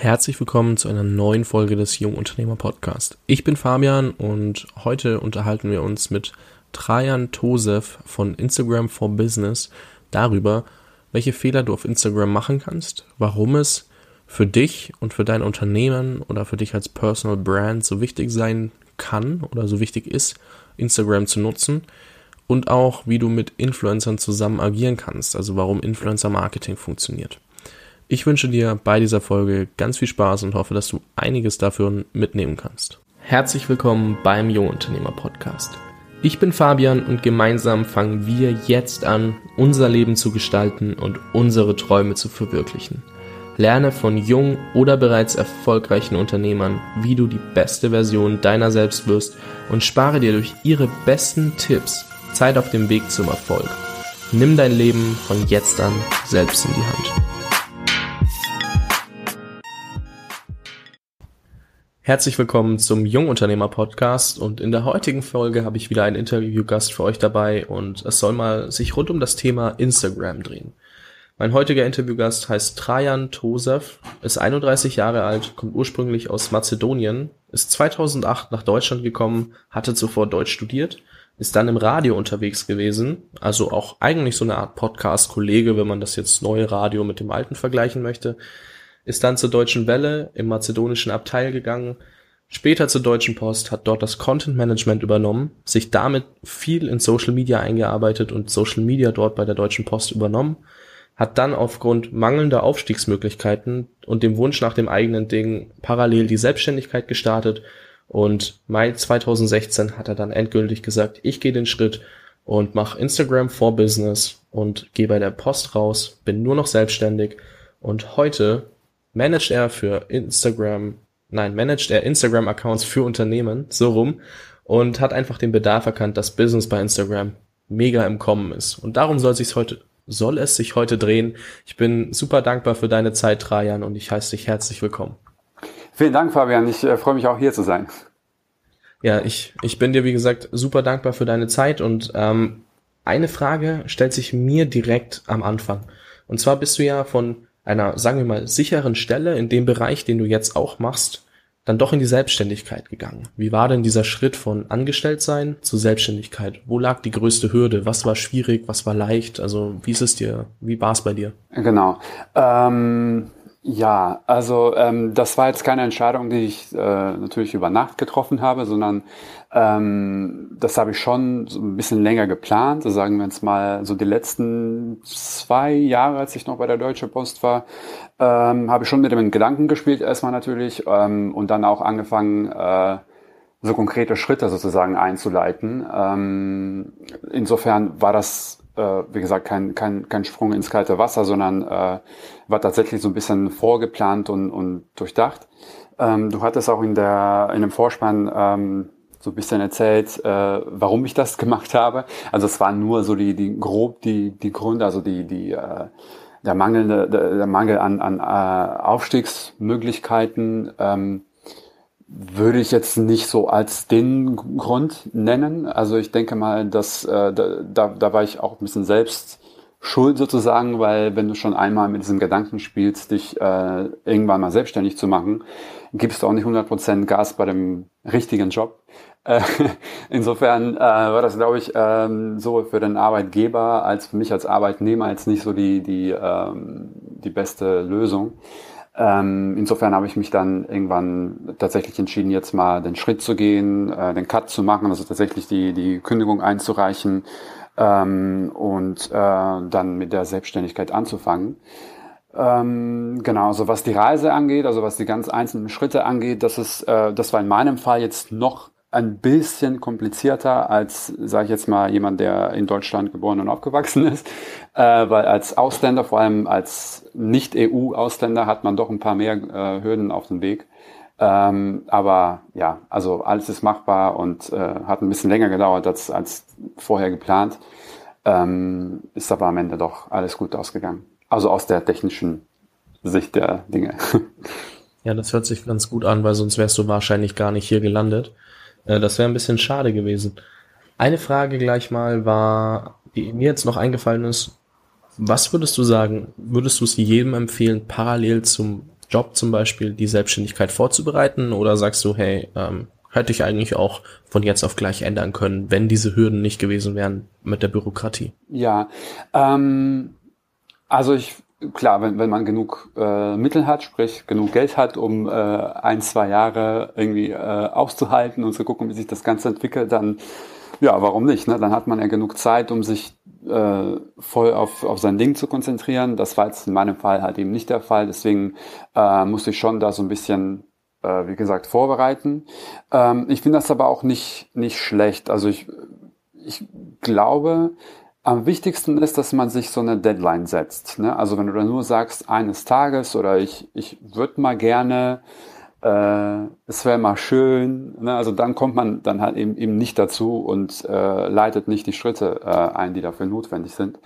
Herzlich willkommen zu einer neuen Folge des Jungunternehmer Podcast. Ich bin Fabian und heute unterhalten wir uns mit Trajan Tosef von Instagram for Business darüber, welche Fehler du auf Instagram machen kannst, warum es für dich und für dein Unternehmen oder für dich als Personal Brand so wichtig sein kann oder so wichtig ist, Instagram zu nutzen und auch, wie du mit Influencern zusammen agieren kannst, also warum Influencer Marketing funktioniert. Ich wünsche dir bei dieser Folge ganz viel Spaß und hoffe, dass du einiges dafür mitnehmen kannst. Herzlich willkommen beim Jungunternehmer Podcast. Ich bin Fabian und gemeinsam fangen wir jetzt an, unser Leben zu gestalten und unsere Träume zu verwirklichen. Lerne von jungen oder bereits erfolgreichen Unternehmern, wie du die beste Version deiner selbst wirst und spare dir durch ihre besten Tipps Zeit auf dem Weg zum Erfolg. Nimm dein Leben von jetzt an selbst in die Hand. Herzlich willkommen zum Jungunternehmer Podcast und in der heutigen Folge habe ich wieder einen Interviewgast für euch dabei und es soll mal sich rund um das Thema Instagram drehen. Mein heutiger Interviewgast heißt Trajan Tosev, ist 31 Jahre alt, kommt ursprünglich aus Mazedonien, ist 2008 nach Deutschland gekommen, hatte zuvor Deutsch studiert, ist dann im Radio unterwegs gewesen, also auch eigentlich so eine Art Podcast-Kollege, wenn man das jetzt neue Radio mit dem alten vergleichen möchte, ist dann zur Deutschen Welle im mazedonischen Abteil gegangen, später zur Deutschen Post, hat dort das Content Management übernommen, sich damit viel in Social Media eingearbeitet und Social Media dort bei der Deutschen Post übernommen, hat dann aufgrund mangelnder Aufstiegsmöglichkeiten und dem Wunsch nach dem eigenen Ding parallel die Selbstständigkeit gestartet und Mai 2016 hat er dann endgültig gesagt, ich gehe den Schritt und mache Instagram for Business und gehe bei der Post raus, bin nur noch selbstständig und heute managt er für Instagram, nein, managt er Instagram-Accounts für Unternehmen, so rum, und hat einfach den Bedarf erkannt, dass Business bei Instagram mega im Kommen ist. Und darum soll sich heute, soll es sich heute drehen. Ich bin super dankbar für deine Zeit, Trajan, und ich heiße dich herzlich willkommen. Vielen Dank, Fabian. Ich äh, freue mich auch hier zu sein. Ja, ich, ich bin dir, wie gesagt, super dankbar für deine Zeit und ähm, eine Frage stellt sich mir direkt am Anfang. Und zwar bist du ja von einer, sagen wir mal, sicheren Stelle in dem Bereich, den du jetzt auch machst, dann doch in die Selbstständigkeit gegangen. Wie war denn dieser Schritt von Angestelltsein zu Selbstständigkeit? Wo lag die größte Hürde? Was war schwierig? Was war leicht? Also wie ist es dir? Wie war es bei dir? Genau. Ähm, ja, also ähm, das war jetzt keine Entscheidung, die ich äh, natürlich über Nacht getroffen habe, sondern ähm, das habe ich schon so ein bisschen länger geplant. So sagen wir jetzt mal, so die letzten zwei Jahre, als ich noch bei der Deutsche Post war, ähm, habe ich schon mit dem Gedanken gespielt, erstmal natürlich, ähm, und dann auch angefangen, äh, so konkrete Schritte sozusagen einzuleiten. Ähm, insofern war das äh, wie gesagt, kein, kein, kein Sprung ins kalte Wasser, sondern äh, war tatsächlich so ein bisschen vorgeplant und, und durchdacht. Ähm, du hattest auch in, der, in dem Vorspann ähm, so ein bisschen erzählt, äh, warum ich das gemacht habe. Also es waren nur so die, die grob die, die Gründe, also die, die äh, der mangelnde, der, der Mangel an, an äh, Aufstiegsmöglichkeiten, ähm, würde ich jetzt nicht so als den Grund nennen. Also ich denke mal, dass äh, da, da war ich auch ein bisschen selbst schuld sozusagen, weil wenn du schon einmal mit diesem Gedanken spielst, dich äh, irgendwann mal selbstständig zu machen, gibst du auch nicht 100% Gas bei dem richtigen Job. Äh, insofern äh, war das, glaube ich, ähm, sowohl für den Arbeitgeber als für mich als Arbeitnehmer jetzt nicht so die, die, ähm, die beste Lösung. Ähm, insofern habe ich mich dann irgendwann tatsächlich entschieden, jetzt mal den Schritt zu gehen, äh, den Cut zu machen, also tatsächlich die, die Kündigung einzureichen ähm, und äh, dann mit der Selbstständigkeit anzufangen. Ähm, genau, also was die Reise angeht, also was die ganz einzelnen Schritte angeht, das ist, äh, das war in meinem Fall jetzt noch ein bisschen komplizierter als, sage ich jetzt mal, jemand, der in Deutschland geboren und aufgewachsen ist, äh, weil als Ausländer, vor allem als Nicht-EU-Ausländer, hat man doch ein paar mehr äh, Hürden auf dem Weg. Ähm, aber ja, also alles ist machbar und äh, hat ein bisschen länger gedauert als, als vorher geplant. Ähm, ist aber am Ende doch alles gut ausgegangen. Also aus der technischen Sicht der Dinge. Ja, das hört sich ganz gut an, weil sonst wärst du wahrscheinlich gar nicht hier gelandet. Äh, das wäre ein bisschen schade gewesen. Eine Frage gleich mal war, die mir jetzt noch eingefallen ist, was würdest du sagen, würdest du es jedem empfehlen, parallel zum Job zum Beispiel die Selbstständigkeit vorzubereiten oder sagst du, hey, ähm, hätte ich eigentlich auch von jetzt auf gleich ändern können, wenn diese Hürden nicht gewesen wären mit der Bürokratie? Ja, ähm, also ich klar, wenn, wenn man genug äh, Mittel hat, sprich genug Geld hat, um äh, ein, zwei Jahre irgendwie äh, auszuhalten und zu gucken, wie sich das Ganze entwickelt, dann ja, warum nicht? Ne? Dann hat man ja genug Zeit, um sich äh, voll auf, auf sein Ding zu konzentrieren. Das war jetzt in meinem Fall halt eben nicht der Fall. Deswegen äh, musste ich schon da so ein bisschen, äh, wie gesagt, vorbereiten. Ähm, ich finde das aber auch nicht, nicht schlecht. Also ich, ich glaube, am wichtigsten ist, dass man sich so eine Deadline setzt. Ne? Also wenn du dann nur sagst, eines Tages oder ich, ich würde mal gerne, äh, es wäre mal schön, ne? also dann kommt man dann halt eben, eben nicht dazu und äh, leitet nicht die Schritte äh, ein, die dafür notwendig sind.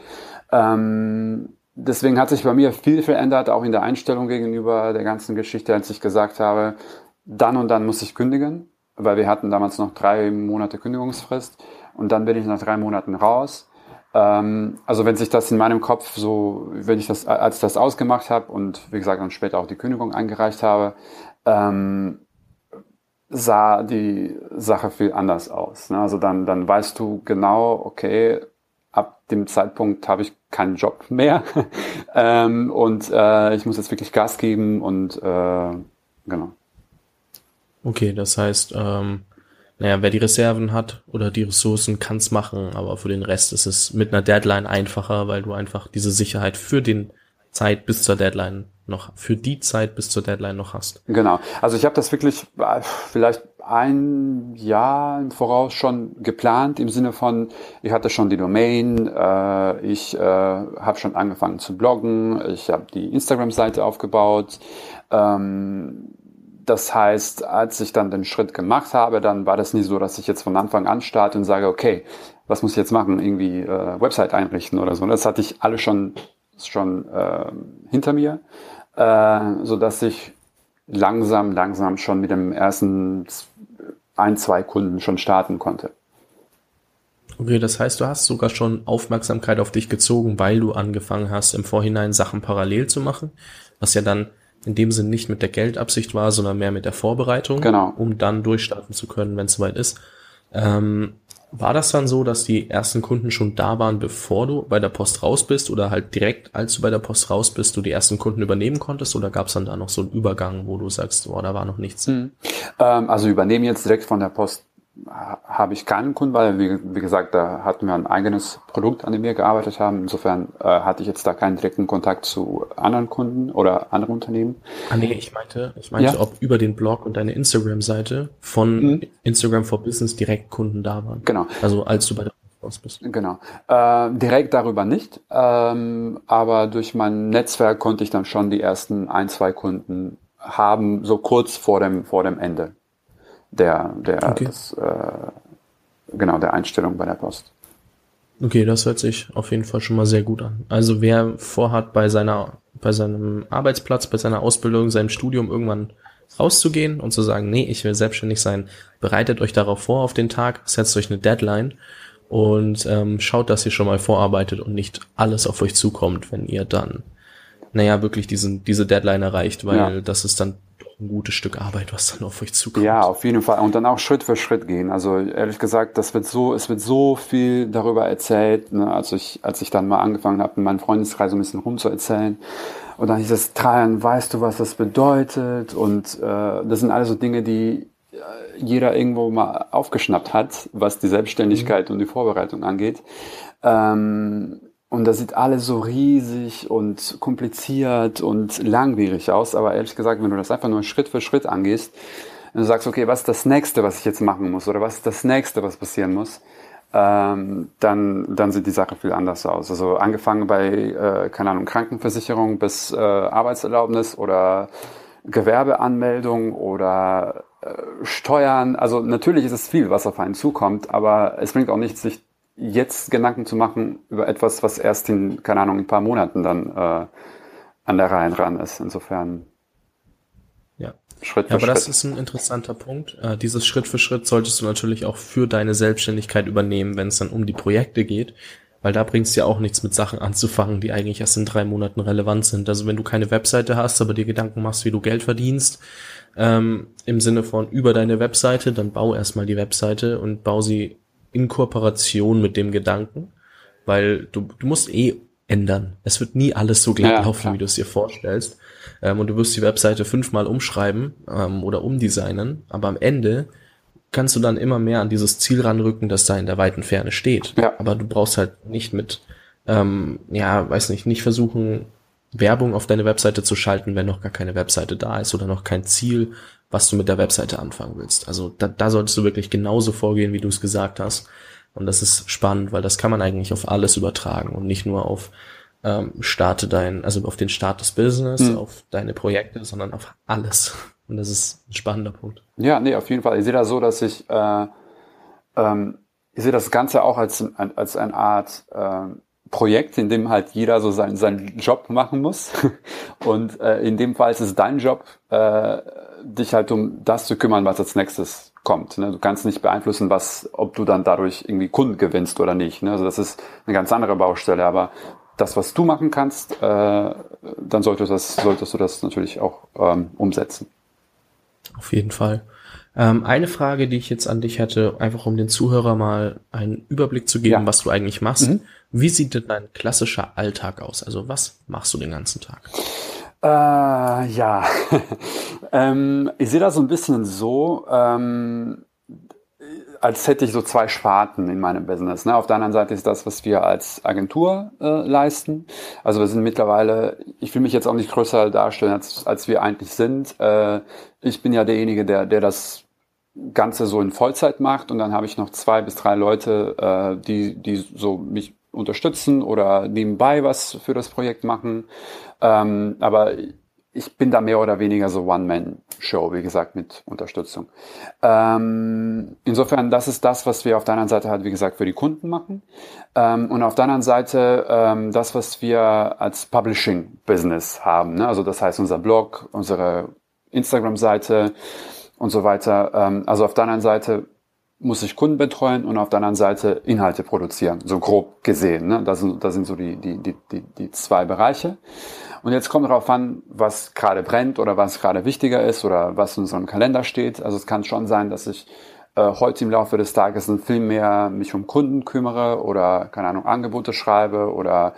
Ähm, deswegen hat sich bei mir viel verändert, auch in der Einstellung gegenüber der ganzen Geschichte, als ich gesagt habe, dann und dann muss ich kündigen, weil wir hatten damals noch drei Monate Kündigungsfrist und dann bin ich nach drei Monaten raus ähm, also wenn sich das in meinem Kopf so, wenn ich das, als ich das ausgemacht habe und wie gesagt dann später auch die Kündigung eingereicht habe, ähm, sah die Sache viel anders aus. Ne? Also dann, dann weißt du genau, okay, ab dem Zeitpunkt habe ich keinen Job mehr ähm, und äh, ich muss jetzt wirklich Gas geben und äh, genau. Okay, das heißt, ähm, naja, wer die Reserven hat oder die Ressourcen, kann es machen, aber für den Rest ist es mit einer Deadline einfacher, weil du einfach diese Sicherheit für den Zeit bis zur Deadline noch, für die Zeit bis zur Deadline noch hast. Genau. Also ich habe das wirklich äh, vielleicht ein Jahr im Voraus schon geplant im Sinne von, ich hatte schon die Domain, äh, ich äh, habe schon angefangen zu bloggen, ich habe die Instagram-Seite aufgebaut. Ähm, das heißt, als ich dann den Schritt gemacht habe, dann war das nie so, dass ich jetzt von Anfang an starte und sage, okay, was muss ich jetzt machen? Irgendwie äh, Website einrichten oder so. Das hatte ich alles schon schon äh, hinter mir, äh, so dass ich langsam, langsam schon mit dem ersten ein, zwei Kunden schon starten konnte. Okay, das heißt, du hast sogar schon Aufmerksamkeit auf dich gezogen, weil du angefangen hast, im Vorhinein Sachen parallel zu machen, was ja dann in dem Sinn nicht mit der Geldabsicht war, sondern mehr mit der Vorbereitung, genau. um dann durchstarten zu können, wenn es soweit ist. Ähm, war das dann so, dass die ersten Kunden schon da waren, bevor du bei der Post raus bist oder halt direkt, als du bei der Post raus bist, du die ersten Kunden übernehmen konntest oder gab es dann da noch so einen Übergang, wo du sagst, oh, da war noch nichts? Mhm. Ähm, also übernehmen jetzt direkt von der Post habe ich keinen Kunden, weil, wie, wie, gesagt, da hatten wir ein eigenes Produkt, an dem wir gearbeitet haben. Insofern äh, hatte ich jetzt da keinen direkten Kontakt zu anderen Kunden oder anderen Unternehmen. Ah nee, ich meinte, ich meinte, ja. ob über den Blog und deine Instagram-Seite von mhm. Instagram for Business direkt Kunden da waren. Genau. Also als du bei der. Genau. Äh, direkt darüber nicht, ähm, aber durch mein Netzwerk konnte ich dann schon die ersten ein, zwei Kunden haben, so kurz vor dem, vor dem Ende der, der, okay. des, äh, genau, der Einstellung bei der Post. Okay, das hört sich auf jeden Fall schon mal sehr gut an. Also wer vorhat, bei seiner, bei seinem Arbeitsplatz, bei seiner Ausbildung, seinem Studium irgendwann rauszugehen und zu sagen, nee, ich will selbstständig sein, bereitet euch darauf vor auf den Tag, setzt euch eine Deadline und ähm, schaut, dass ihr schon mal vorarbeitet und nicht alles auf euch zukommt, wenn ihr dann, naja, wirklich diesen, diese Deadline erreicht, weil ja. das ist dann ein gutes Stück Arbeit, was dann auf euch zukommt. Ja, auf jeden Fall. Und dann auch Schritt für Schritt gehen. Also ehrlich gesagt, das wird so, es wird so viel darüber erzählt. Ne? Also ich, als ich dann mal angefangen habe, in meinem Freundeskreis so ein bisschen rumzuerzählen. Und dann hieß es, Trajan, weißt du, was das bedeutet? Und äh, das sind alles so Dinge, die äh, jeder irgendwo mal aufgeschnappt hat, was die Selbstständigkeit mhm. und die Vorbereitung angeht. Ähm, und das sieht alles so riesig und kompliziert und langwierig aus. Aber ehrlich gesagt, wenn du das einfach nur Schritt für Schritt angehst, und du sagst, okay, was ist das nächste, was ich jetzt machen muss? Oder was ist das nächste, was passieren muss? Ähm, dann, dann sieht die Sache viel anders aus. Also angefangen bei, äh, keine Ahnung, Krankenversicherung bis äh, Arbeitserlaubnis oder Gewerbeanmeldung oder äh, Steuern. Also natürlich ist es viel, was auf einen zukommt, aber es bringt auch nichts, sich jetzt Gedanken zu machen über etwas, was erst in, keine Ahnung, ein paar Monaten dann äh, an der Reihe dran ist. Insofern. Ja. Schritt für ja, aber Schritt. das ist ein interessanter Punkt. Äh, dieses Schritt für Schritt solltest du natürlich auch für deine Selbstständigkeit übernehmen, wenn es dann um die Projekte geht. weil da bringt es ja auch nichts mit Sachen anzufangen, die eigentlich erst in drei Monaten relevant sind. Also wenn du keine Webseite hast, aber dir Gedanken machst, wie du Geld verdienst, ähm, im Sinne von über deine Webseite, dann bau erstmal die Webseite und bau sie in Kooperation mit dem Gedanken, weil du, du musst eh ändern. Es wird nie alles so glatt ja, laufen, klar. wie du es dir vorstellst. Ähm, und du wirst die Webseite fünfmal umschreiben ähm, oder umdesignen, aber am Ende kannst du dann immer mehr an dieses Ziel ranrücken, das da in der weiten Ferne steht. Ja. Aber du brauchst halt nicht mit, ähm, ja, weiß nicht, nicht versuchen, Werbung auf deine Webseite zu schalten, wenn noch gar keine Webseite da ist oder noch kein Ziel, was du mit der Webseite anfangen willst. Also da, da solltest du wirklich genauso vorgehen, wie du es gesagt hast. Und das ist spannend, weil das kann man eigentlich auf alles übertragen und nicht nur auf ähm, starte dein, also auf den Start des Business, mhm. auf deine Projekte, sondern auf alles. Und das ist ein spannender Punkt. Ja, nee, auf jeden Fall. Ich sehe das so, dass ich, äh, ähm, ich sehe das Ganze auch als, als eine Art äh, Projekt, in dem halt jeder so seinen, seinen Job machen muss. Und äh, in dem Fall ist es dein Job, äh, dich halt um das zu kümmern, was als nächstes kommt. Ne? Du kannst nicht beeinflussen, was, ob du dann dadurch irgendwie Kunden gewinnst oder nicht. Ne? Also das ist eine ganz andere Baustelle. Aber das, was du machen kannst, äh, dann solltest, das, solltest du das natürlich auch ähm, umsetzen. Auf jeden Fall. Ähm, eine Frage, die ich jetzt an dich hätte, einfach um den Zuhörer mal einen Überblick zu geben, ja. was du eigentlich machst. Mhm. Wie sieht denn dein klassischer Alltag aus? Also was machst du den ganzen Tag? Äh, ja, ähm, ich sehe das so ein bisschen so, ähm, als hätte ich so zwei Sparten in meinem Business. Ne? Auf der anderen Seite ist das, was wir als Agentur äh, leisten. Also wir sind mittlerweile, ich will mich jetzt auch nicht größer darstellen, als, als wir eigentlich sind. Äh, ich bin ja derjenige, der, der das Ganze so in Vollzeit macht und dann habe ich noch zwei bis drei Leute, äh, die, die so mich unterstützen oder nebenbei was für das Projekt machen. Ähm, aber ich bin da mehr oder weniger so One-Man-Show, wie gesagt, mit Unterstützung. Ähm, insofern, das ist das, was wir auf der anderen Seite halt, wie gesagt, für die Kunden machen. Ähm, und auf der anderen Seite ähm, das, was wir als Publishing-Business haben. Ne? Also das heißt unser Blog, unsere Instagram-Seite und so weiter. Ähm, also auf der anderen Seite muss ich Kunden betreuen und auf der anderen Seite Inhalte produzieren, so grob gesehen. Ne? Das, sind, das sind so die, die, die, die, die zwei Bereiche. Und jetzt kommt darauf an, was gerade brennt oder was gerade wichtiger ist oder was in unserem Kalender steht. Also es kann schon sein, dass ich äh, heute im Laufe des Tages viel mehr mich um Kunden kümmere oder, keine Ahnung, Angebote schreibe oder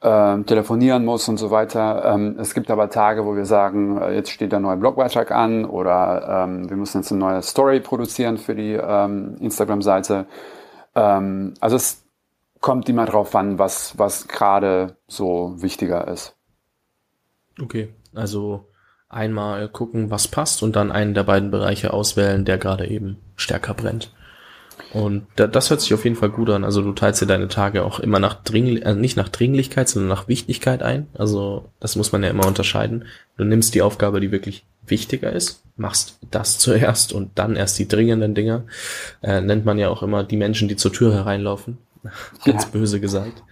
äh, telefonieren muss und so weiter. Ähm, es gibt aber Tage, wo wir sagen, äh, jetzt steht der neue Blogbeitrag an oder ähm, wir müssen jetzt eine neue Story produzieren für die ähm, Instagram-Seite. Ähm, also es kommt immer drauf an, was, was gerade so wichtiger ist. Okay, also einmal gucken, was passt und dann einen der beiden Bereiche auswählen, der gerade eben stärker brennt. Und das hört sich auf jeden Fall gut an. Also du teilst dir deine Tage auch immer nach Dringli also nicht nach Dringlichkeit, sondern nach Wichtigkeit ein. Also das muss man ja immer unterscheiden. Du nimmst die Aufgabe, die wirklich wichtiger ist, machst das zuerst und dann erst die dringenden Dinge. Äh, nennt man ja auch immer die Menschen, die zur Tür hereinlaufen. Ganz ja. böse gesagt.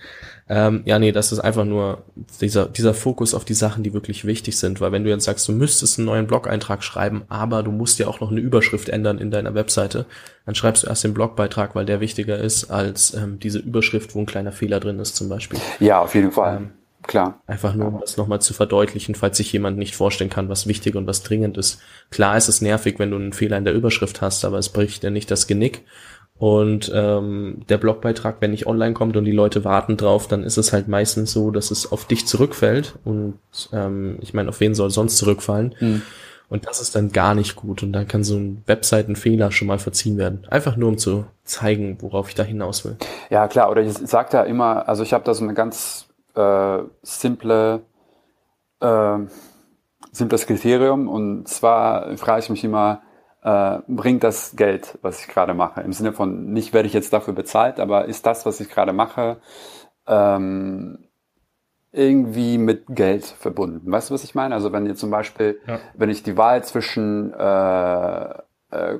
Ähm, ja, nee, das ist einfach nur dieser, dieser Fokus auf die Sachen, die wirklich wichtig sind. Weil wenn du jetzt sagst, du müsstest einen neuen Blog-Eintrag schreiben, aber du musst ja auch noch eine Überschrift ändern in deiner Webseite, dann schreibst du erst den Blogbeitrag, weil der wichtiger ist als ähm, diese Überschrift, wo ein kleiner Fehler drin ist zum Beispiel. Ja, auf jeden Fall. Ähm, Klar. Einfach nur, um das nochmal zu verdeutlichen, falls sich jemand nicht vorstellen kann, was wichtig und was dringend ist. Klar ist es nervig, wenn du einen Fehler in der Überschrift hast, aber es bricht dir nicht das Genick. Und ähm, der Blogbeitrag, wenn nicht online kommt und die Leute warten drauf, dann ist es halt meistens so, dass es auf dich zurückfällt. Und ähm, ich meine, auf wen soll sonst zurückfallen? Mhm. Und das ist dann gar nicht gut. Und dann kann so ein Webseitenfehler schon mal verziehen werden. Einfach nur, um zu zeigen, worauf ich da hinaus will. Ja, klar. Oder ich sage da immer, also ich habe da so eine ganz äh, simple, äh, simples Kriterium. Und zwar frage ich mich immer, äh, bringt das Geld, was ich gerade mache. Im Sinne von, nicht werde ich jetzt dafür bezahlt, aber ist das, was ich gerade mache, ähm, irgendwie mit Geld verbunden. Weißt du, was ich meine? Also wenn ihr zum Beispiel, ja. wenn ich die Wahl zwischen äh, äh,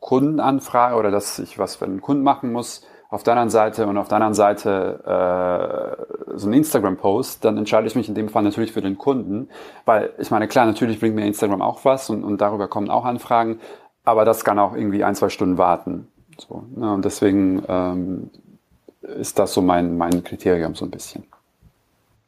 Kundenanfrage oder dass ich was für einen Kunden machen muss, auf der anderen Seite und auf der anderen Seite äh, so ein Instagram-Post, dann entscheide ich mich in dem Fall natürlich für den Kunden, weil ich meine, klar, natürlich bringt mir Instagram auch was und, und darüber kommen auch Anfragen, aber das kann auch irgendwie ein, zwei Stunden warten. So, ne? Und deswegen ähm, ist das so mein, mein Kriterium so ein bisschen.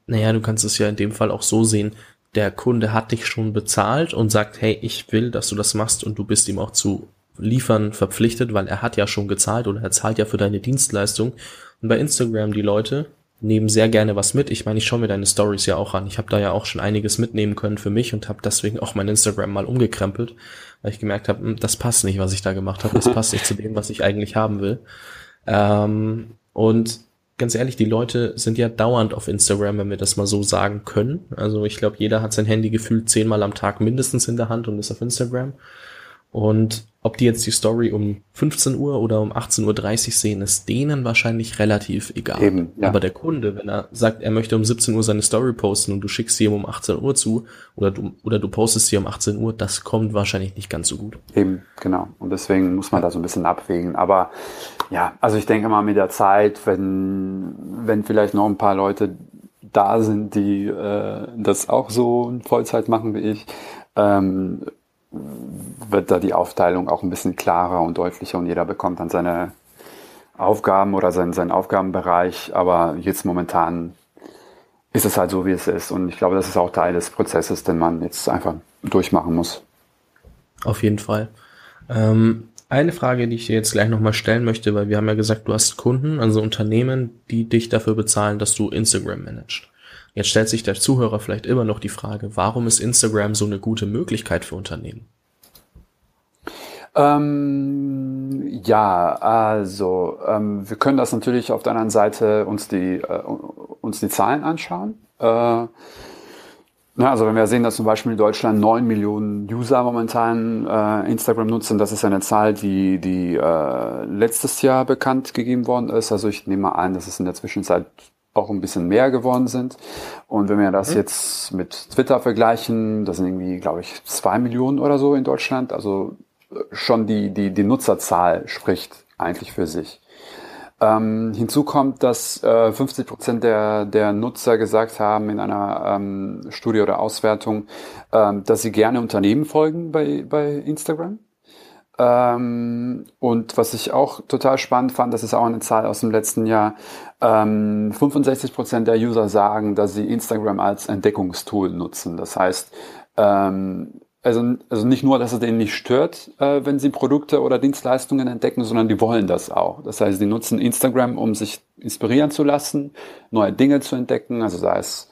Naja, du kannst es ja in dem Fall auch so sehen, der Kunde hat dich schon bezahlt und sagt, hey, ich will, dass du das machst und du bist ihm auch zu liefern verpflichtet, weil er hat ja schon gezahlt oder er zahlt ja für deine Dienstleistung. Und bei Instagram die Leute nehmen sehr gerne was mit. Ich meine, ich schaue mir deine Stories ja auch an. Ich habe da ja auch schon einiges mitnehmen können für mich und habe deswegen auch mein Instagram mal umgekrempelt, weil ich gemerkt habe, hm, das passt nicht, was ich da gemacht habe. Das passt nicht zu dem, was ich eigentlich haben will. Ähm, und ganz ehrlich, die Leute sind ja dauernd auf Instagram, wenn wir das mal so sagen können. Also ich glaube, jeder hat sein Handy gefühlt zehnmal am Tag mindestens in der Hand und ist auf Instagram. Und ob die jetzt die Story um 15 Uhr oder um 18.30 Uhr sehen, ist denen wahrscheinlich relativ egal. Eben, ja. Aber der Kunde, wenn er sagt, er möchte um 17 Uhr seine Story posten und du schickst sie ihm um 18 Uhr zu oder du, oder du postest sie um 18 Uhr, das kommt wahrscheinlich nicht ganz so gut. Eben, genau. Und deswegen muss man da so ein bisschen abwägen. Aber ja, also ich denke mal mit der Zeit, wenn, wenn vielleicht noch ein paar Leute da sind, die äh, das auch so in Vollzeit machen wie ich, ähm, wird da die Aufteilung auch ein bisschen klarer und deutlicher und jeder bekommt dann seine Aufgaben oder seinen, seinen Aufgabenbereich. Aber jetzt momentan ist es halt so, wie es ist. Und ich glaube, das ist auch Teil des Prozesses, den man jetzt einfach durchmachen muss. Auf jeden Fall. Ähm, eine Frage, die ich dir jetzt gleich nochmal stellen möchte, weil wir haben ja gesagt, du hast Kunden, also Unternehmen, die dich dafür bezahlen, dass du Instagram managst. Jetzt stellt sich der Zuhörer vielleicht immer noch die Frage, warum ist Instagram so eine gute Möglichkeit für Unternehmen? Ähm, ja, also ähm, wir können das natürlich auf der anderen Seite uns die, äh, uns die Zahlen anschauen. Äh, na, also wenn wir sehen, dass zum Beispiel in Deutschland neun Millionen User momentan äh, Instagram nutzen, das ist eine Zahl, die, die äh, letztes Jahr bekannt gegeben worden ist. Also ich nehme mal an, dass es in der Zwischenzeit auch ein bisschen mehr geworden sind. Und wenn wir das mhm. jetzt mit Twitter vergleichen, das sind irgendwie, glaube ich, zwei Millionen oder so in Deutschland. Also äh, schon die, die, die Nutzerzahl spricht eigentlich für sich. Ähm, hinzu kommt, dass äh, 50 Prozent der, der Nutzer gesagt haben in einer ähm, Studie oder Auswertung, ähm, dass sie gerne Unternehmen folgen bei, bei Instagram. Ähm, und was ich auch total spannend fand, das ist auch eine Zahl aus dem letzten Jahr, ähm, 65 Prozent der User sagen, dass sie Instagram als Entdeckungstool nutzen. Das heißt, ähm, also, also nicht nur, dass es denen nicht stört, äh, wenn sie Produkte oder Dienstleistungen entdecken, sondern die wollen das auch. Das heißt, sie nutzen Instagram, um sich inspirieren zu lassen, neue Dinge zu entdecken, also sei es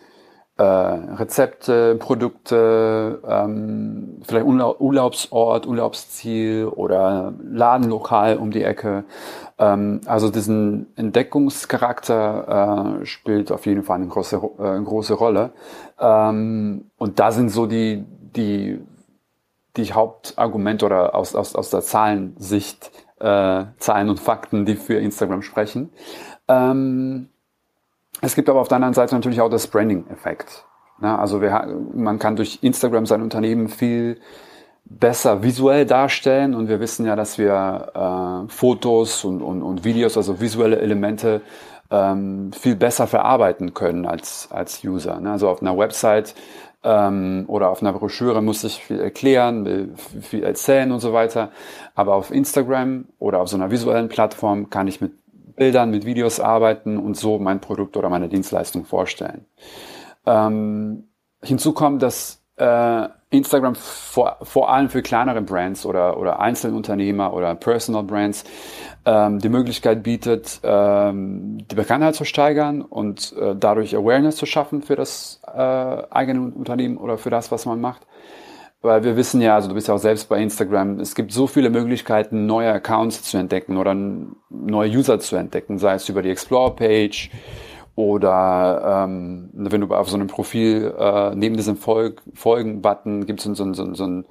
äh, Rezepte, Produkte, ähm, vielleicht Urlaubsort, Urlaubsziel oder Ladenlokal um die Ecke. Ähm, also diesen Entdeckungscharakter äh, spielt auf jeden Fall eine große, äh, eine große Rolle. Ähm, und da sind so die, die, die Hauptargumente oder aus, aus, aus der Zahlensicht, äh, Zahlen und Fakten, die für Instagram sprechen. Ähm, es gibt aber auf der anderen Seite natürlich auch das Branding-Effekt. Ja, also wir, man kann durch Instagram sein Unternehmen viel besser visuell darstellen und wir wissen ja, dass wir äh, Fotos und, und, und Videos, also visuelle Elemente, ähm, viel besser verarbeiten können als, als User. Ne? Also auf einer Website ähm, oder auf einer Broschüre muss ich viel erklären, viel erzählen und so weiter. Aber auf Instagram oder auf so einer visuellen Plattform kann ich mit Bildern, mit Videos arbeiten und so mein Produkt oder meine Dienstleistung vorstellen. Ähm, hinzu kommt, dass äh, Instagram vor, vor allem für kleinere Brands oder, oder Einzelunternehmer oder Personal Brands ähm, die Möglichkeit bietet, ähm, die Bekanntheit zu steigern und äh, dadurch Awareness zu schaffen für das äh, eigene Unternehmen oder für das, was man macht. Weil wir wissen ja, also du bist ja auch selbst bei Instagram, es gibt so viele Möglichkeiten, neue Accounts zu entdecken oder neue User zu entdecken, sei es über die Explore-Page oder ähm, wenn du auf so einem Profil äh, neben diesem Folg Folgen-Button gibt es so, so, so, so einen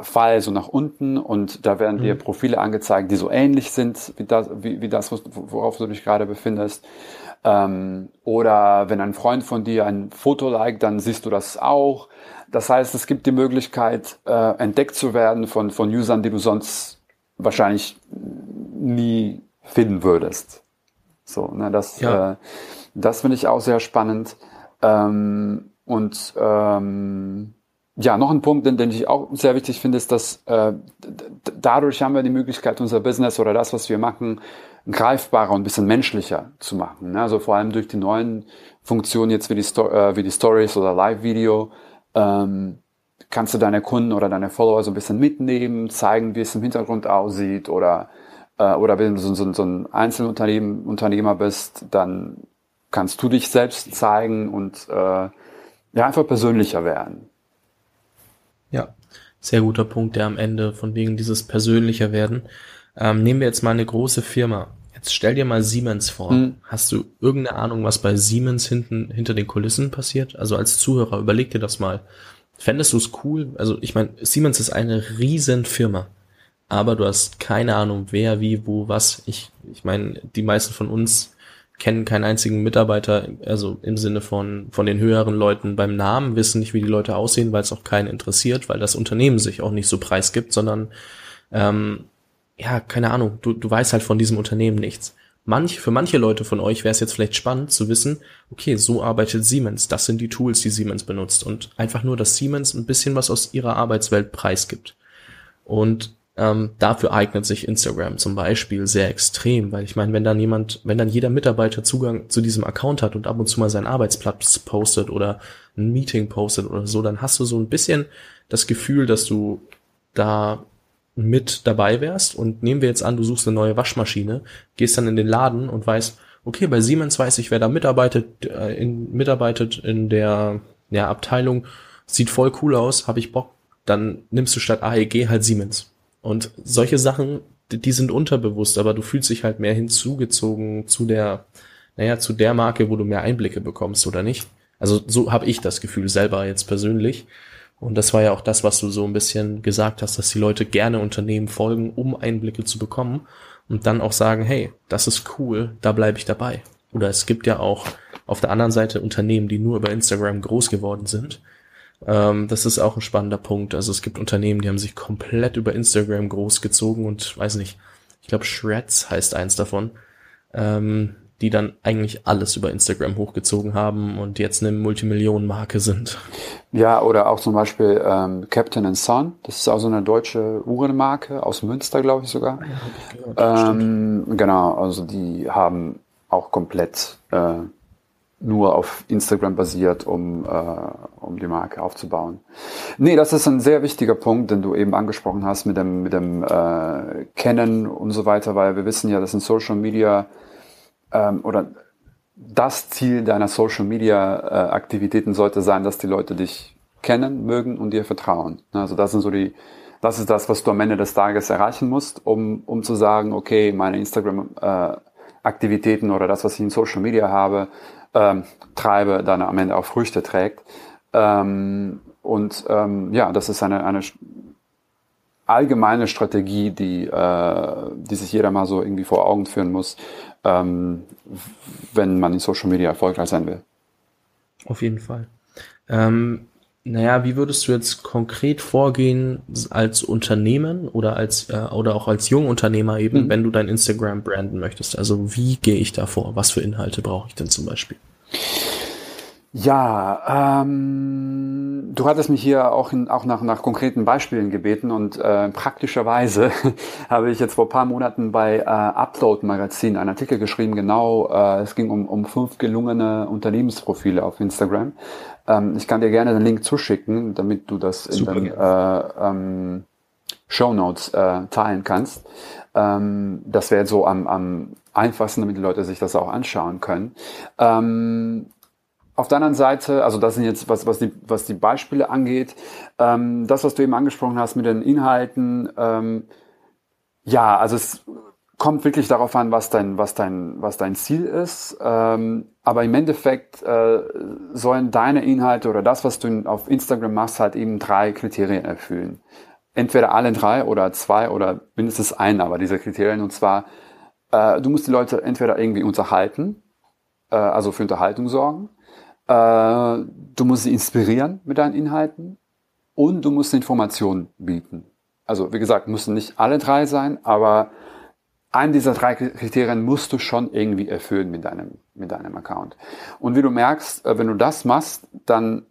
Pfeil so nach unten und da werden dir mhm. Profile angezeigt, die so ähnlich sind wie das, wie, wie das worauf du dich gerade befindest. Ähm, oder wenn ein Freund von dir ein Foto liked, dann siehst du das auch. Das heißt, es gibt die Möglichkeit, äh, entdeckt zu werden von, von Usern, die du sonst wahrscheinlich nie finden würdest. So, ne, das, ja. äh, das finde ich auch sehr spannend. Ähm, und ähm, ja, noch ein Punkt, den, den ich auch sehr wichtig finde, ist, dass äh, dadurch haben wir die Möglichkeit, unser Business oder das, was wir machen, greifbarer und ein bisschen menschlicher zu machen. Ne? Also vor allem durch die neuen Funktionen jetzt wie die, Sto äh, wie die Stories oder Live-Video ähm, kannst du deine Kunden oder deine Follower so ein bisschen mitnehmen, zeigen, wie es im Hintergrund aussieht oder äh, oder wenn du so, so, so ein Einzelunternehmer bist, dann kannst du dich selbst zeigen und äh, ja einfach persönlicher werden. Ja, sehr guter Punkt, der am Ende von wegen dieses persönlicher werden. Ähm, nehmen wir jetzt mal eine große Firma. Jetzt stell dir mal Siemens vor. Hm. Hast du irgendeine Ahnung, was bei Siemens hinten hinter den Kulissen passiert? Also als Zuhörer, überleg dir das mal. Fändest du es cool? Also ich meine, Siemens ist eine riesen Firma, aber du hast keine Ahnung, wer, wie, wo, was. Ich, ich meine, die meisten von uns kennen keinen einzigen Mitarbeiter, also im Sinne von, von den höheren Leuten beim Namen, wissen nicht, wie die Leute aussehen, weil es auch keinen interessiert, weil das Unternehmen sich auch nicht so preisgibt, sondern ähm, ja, keine Ahnung, du, du weißt halt von diesem Unternehmen nichts. Manch, für manche Leute von euch wäre es jetzt vielleicht spannend zu wissen, okay, so arbeitet Siemens, das sind die Tools, die Siemens benutzt und einfach nur, dass Siemens ein bisschen was aus ihrer Arbeitswelt preisgibt. Und ähm, dafür eignet sich Instagram zum Beispiel sehr extrem, weil ich meine, wenn dann jemand, wenn dann jeder Mitarbeiter Zugang zu diesem Account hat und ab und zu mal seinen Arbeitsplatz postet oder ein Meeting postet oder so, dann hast du so ein bisschen das Gefühl, dass du da mit dabei wärst und nehmen wir jetzt an, du suchst eine neue Waschmaschine, gehst dann in den Laden und weißt, okay, bei Siemens weiß ich, wer da mitarbeitet, äh, in, mitarbeitet in der ja, Abteilung, sieht voll cool aus, habe ich Bock, dann nimmst du statt AEG halt Siemens. Und solche Sachen, die, die sind unterbewusst, aber du fühlst dich halt mehr hinzugezogen zu der, naja, zu der Marke, wo du mehr Einblicke bekommst, oder nicht? Also so habe ich das Gefühl selber jetzt persönlich. Und das war ja auch das, was du so ein bisschen gesagt hast, dass die Leute gerne Unternehmen folgen, um Einblicke zu bekommen und dann auch sagen, hey, das ist cool, da bleibe ich dabei. Oder es gibt ja auch auf der anderen Seite Unternehmen, die nur über Instagram groß geworden sind. Ähm, das ist auch ein spannender Punkt. Also es gibt Unternehmen, die haben sich komplett über Instagram groß gezogen und weiß nicht, ich glaube Shreds heißt eins davon. Ähm, die dann eigentlich alles über Instagram hochgezogen haben und jetzt eine Multimillionenmarke sind. Ja, oder auch zum Beispiel ähm, Captain and Son. Das ist auch so eine deutsche Uhrenmarke aus Münster, glaube ich sogar. Ja, ähm, genau, also die haben auch komplett äh, nur auf Instagram basiert, um, äh, um die Marke aufzubauen. Nee, das ist ein sehr wichtiger Punkt, den du eben angesprochen hast mit dem, mit dem äh, Kennen und so weiter, weil wir wissen ja, dass in Social Media ähm, oder das Ziel deiner Social Media äh, Aktivitäten sollte sein, dass die Leute dich kennen, mögen und dir vertrauen. Also das sind so die, das ist das, was du am Ende des Tages erreichen musst, um, um zu sagen, okay, meine Instagram äh, Aktivitäten oder das, was ich in Social Media habe, ähm, treibe, dann am Ende auch Früchte trägt. Ähm, und ähm, ja, das ist eine, eine allgemeine Strategie, die, äh, die sich jeder mal so irgendwie vor Augen führen muss, ähm, wenn man in Social Media erfolgreich sein will. Auf jeden Fall. Ähm, naja, wie würdest du jetzt konkret vorgehen als Unternehmen oder als äh, oder auch als Jungunternehmer eben, mhm. wenn du dein Instagram branden möchtest? Also wie gehe ich da vor? Was für Inhalte brauche ich denn zum Beispiel? Ja, ähm, du hattest mich hier auch, in, auch nach, nach konkreten Beispielen gebeten und äh, praktischerweise habe ich jetzt vor paar Monaten bei äh, Upload Magazin einen Artikel geschrieben, genau, äh, es ging um, um fünf gelungene Unternehmensprofile auf Instagram. Ähm, ich kann dir gerne den Link zuschicken, damit du das in den äh, ähm, Show Notes äh, teilen kannst. Ähm, das wäre so am, am einfachsten, damit die Leute sich das auch anschauen können. Ähm, auf der anderen Seite, also das sind jetzt, was, was, die, was die Beispiele angeht, ähm, das, was du eben angesprochen hast mit den Inhalten, ähm, ja, also es kommt wirklich darauf an, was dein, was dein, was dein Ziel ist. Ähm, aber im Endeffekt äh, sollen deine Inhalte oder das, was du auf Instagram machst, halt eben drei Kriterien erfüllen. Entweder alle drei oder zwei oder mindestens ein, aber diese Kriterien. Und zwar, äh, du musst die Leute entweder irgendwie unterhalten, äh, also für Unterhaltung sorgen du musst sie inspirieren mit deinen Inhalten und du musst Informationen bieten. Also wie gesagt, müssen nicht alle drei sein, aber einen dieser drei Kriterien musst du schon irgendwie erfüllen mit deinem, mit deinem Account. Und wie du merkst, äh, wenn du das machst, dann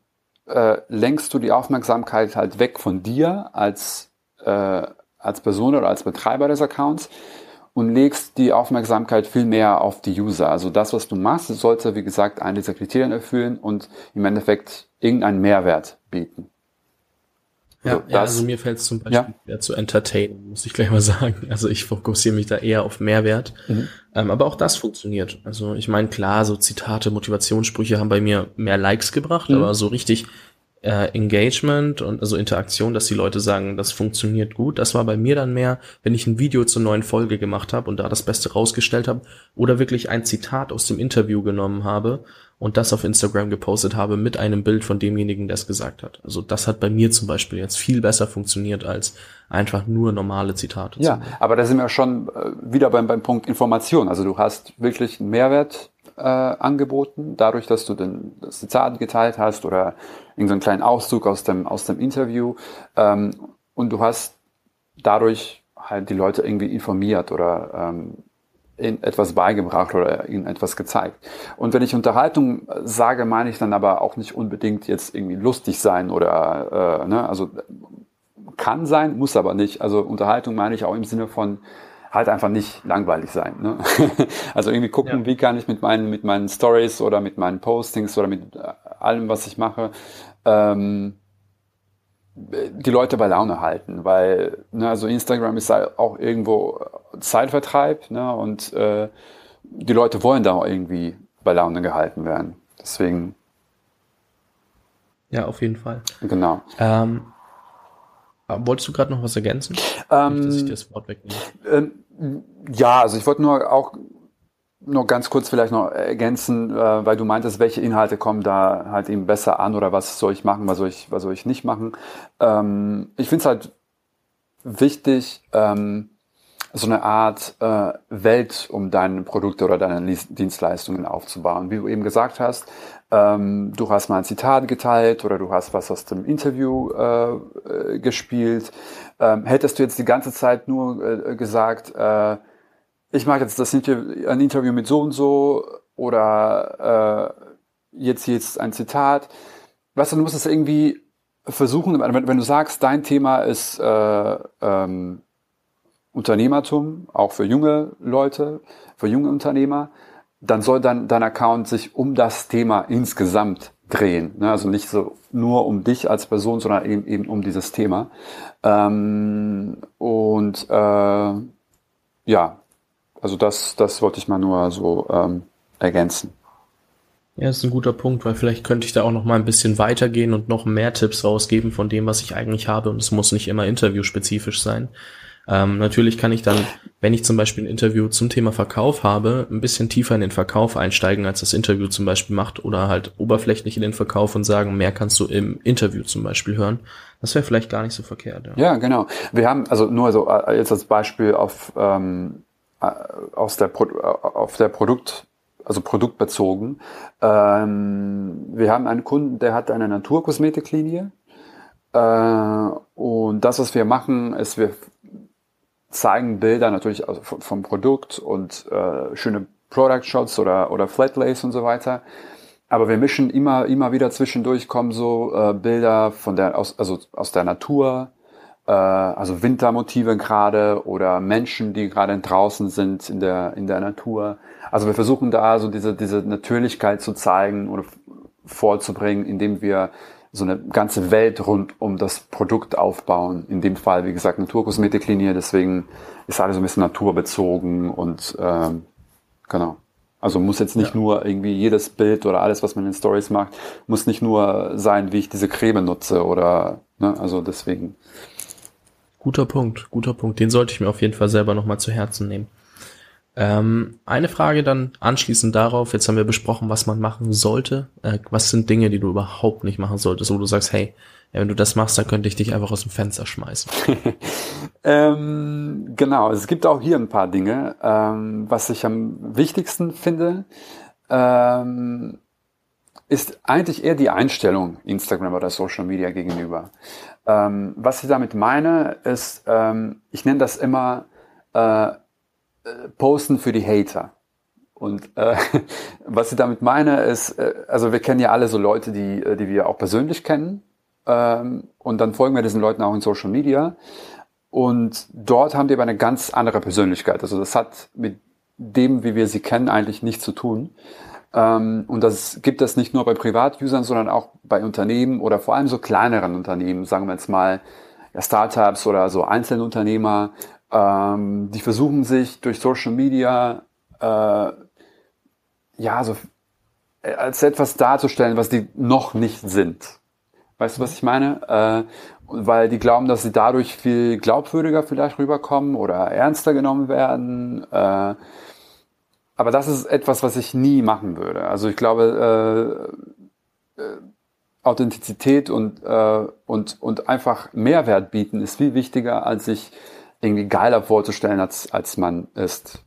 äh, lenkst du die Aufmerksamkeit halt weg von dir als, äh, als Person oder als Betreiber des Accounts und legst die Aufmerksamkeit viel mehr auf die User. Also das, was du machst, sollte, wie gesagt, einen dieser Kriterien erfüllen und im Endeffekt irgendeinen Mehrwert bieten. Ja, so, ja also mir fällt es zum Beispiel ja. zu entertainen, muss ich gleich mal sagen. Also ich fokussiere mich da eher auf Mehrwert. Mhm. Ähm, aber auch das funktioniert. Also ich meine, klar, so Zitate, Motivationssprüche haben bei mir mehr Likes gebracht, mhm. aber so richtig äh, Engagement und also Interaktion, dass die Leute sagen, das funktioniert gut. Das war bei mir dann mehr, wenn ich ein Video zur neuen Folge gemacht habe und da das Beste rausgestellt habe oder wirklich ein Zitat aus dem Interview genommen habe und das auf Instagram gepostet habe mit einem Bild von demjenigen, der es gesagt hat. Also das hat bei mir zum Beispiel jetzt viel besser funktioniert als einfach nur normale Zitate. Ja, aber da sind wir schon äh, wieder beim, beim Punkt Information. Also du hast wirklich einen Mehrwert äh, angeboten, dadurch, dass du den, das Zitat geteilt hast oder irgendeinen kleinen Auszug aus dem, aus dem Interview. Ähm, und du hast dadurch halt die Leute irgendwie informiert oder ähm, ihnen etwas beigebracht oder ihnen etwas gezeigt. Und wenn ich Unterhaltung sage, meine ich dann aber auch nicht unbedingt jetzt irgendwie lustig sein oder, äh, ne, also kann sein, muss aber nicht. Also Unterhaltung meine ich auch im Sinne von halt einfach nicht langweilig sein. Ne? also irgendwie gucken, ja. wie kann ich mit meinen, mit meinen Stories oder mit meinen Postings oder mit allem, was ich mache, ähm, die Leute bei Laune halten, weil ne, also Instagram ist halt auch irgendwo Zeitvertreib ne, und äh, die Leute wollen da auch irgendwie bei Laune gehalten werden. Deswegen. Ja, auf jeden Fall. Genau. Ähm, wolltest du gerade noch was ergänzen? Ähm, Nicht, dass ich dir das Wort wegnehme. Ähm, ja, also ich wollte nur auch noch ganz kurz vielleicht noch ergänzen, äh, weil du meintest, welche Inhalte kommen da halt eben besser an oder was soll ich machen, was soll ich, was soll ich nicht machen. Ähm, ich finde es halt wichtig, ähm, so eine Art äh, Welt um deine Produkte oder deine Dienstleistungen aufzubauen. Wie du eben gesagt hast, ähm, du hast mal ein Zitat geteilt oder du hast was aus dem Interview äh, äh gespielt. Ähm, hättest du jetzt die ganze Zeit nur äh, gesagt, äh, ich mache jetzt das Interview, ein Interview mit so und so oder äh, jetzt jetzt ein Zitat. Weißt du, du musst es irgendwie versuchen, wenn, wenn, du sagst, dein Thema ist äh, ähm, Unternehmertum, auch für junge Leute, für junge Unternehmer, dann soll dann dein Account sich um das Thema insgesamt drehen. Ne? Also nicht so nur um dich als Person, sondern eben, eben um dieses Thema. Ähm, und äh, ja, also das, das wollte ich mal nur so ähm, ergänzen. Ja, das ist ein guter Punkt, weil vielleicht könnte ich da auch noch mal ein bisschen weitergehen und noch mehr Tipps rausgeben von dem, was ich eigentlich habe. Und es muss nicht immer interviewspezifisch sein. Ähm, natürlich kann ich dann, wenn ich zum Beispiel ein Interview zum Thema Verkauf habe, ein bisschen tiefer in den Verkauf einsteigen, als das Interview zum Beispiel macht, oder halt oberflächlich in den Verkauf und sagen, mehr kannst du im Interview zum Beispiel hören. Das wäre vielleicht gar nicht so verkehrt. Ja. ja, genau. Wir haben also nur so äh, jetzt als Beispiel auf ähm, äh, aus der Pro auf der Produkt also produktbezogen. Ähm, wir haben einen Kunden, der hat eine Naturkosmetiklinie. Äh, und das, was wir machen, ist, wir zeigen Bilder natürlich vom Produkt und äh, schöne Product Shots oder, oder Flatlays und so weiter. Aber wir mischen immer, immer wieder zwischendurch kommen so äh, Bilder von der, aus, also aus der Natur, äh, also Wintermotive gerade oder Menschen, die gerade draußen sind in der, in der Natur. Also wir versuchen da so diese, diese Natürlichkeit zu zeigen oder vorzubringen, indem wir so eine ganze Welt rund um das Produkt aufbauen. In dem Fall, wie gesagt, Naturkosmetiklinie, deswegen ist alles so ein bisschen naturbezogen und ähm, genau. Also muss jetzt nicht ja. nur irgendwie jedes Bild oder alles, was man in Stories macht, muss nicht nur sein, wie ich diese Creme nutze oder, ne, also deswegen. Guter Punkt, guter Punkt. Den sollte ich mir auf jeden Fall selber nochmal zu Herzen nehmen. Ähm, eine Frage dann anschließend darauf. Jetzt haben wir besprochen, was man machen sollte. Äh, was sind Dinge, die du überhaupt nicht machen solltest, wo du sagst, hey, wenn du das machst, dann könnte ich dich einfach aus dem Fenster schmeißen. ähm, genau, es gibt auch hier ein paar Dinge. Ähm, was ich am wichtigsten finde, ähm, ist eigentlich eher die Einstellung Instagram oder Social Media gegenüber. Ähm, was ich damit meine, ist, ähm, ich nenne das immer äh, Posten für die Hater Und äh, was ich damit meine, ist, äh, also wir kennen ja alle so Leute, die, äh, die wir auch persönlich kennen. Ähm, und dann folgen wir diesen Leuten auch in Social Media. Und dort haben die aber eine ganz andere Persönlichkeit. Also das hat mit dem, wie wir sie kennen, eigentlich nichts zu tun. Ähm, und das gibt es nicht nur bei Privatusern, sondern auch bei Unternehmen oder vor allem so kleineren Unternehmen, sagen wir jetzt mal ja, Startups oder so Einzelunternehmer, ähm, die versuchen sich durch Social Media äh, ja so äh, als etwas darzustellen, was die noch nicht sind. Weißt du, was ich meine? Äh, weil die glauben, dass sie dadurch viel glaubwürdiger vielleicht rüberkommen oder ernster genommen werden. Äh, aber das ist etwas, was ich nie machen würde. Also ich glaube, äh, äh, Authentizität und, äh, und, und einfach Mehrwert bieten ist viel wichtiger, als sich irgendwie geiler vorzustellen, als, als man ist.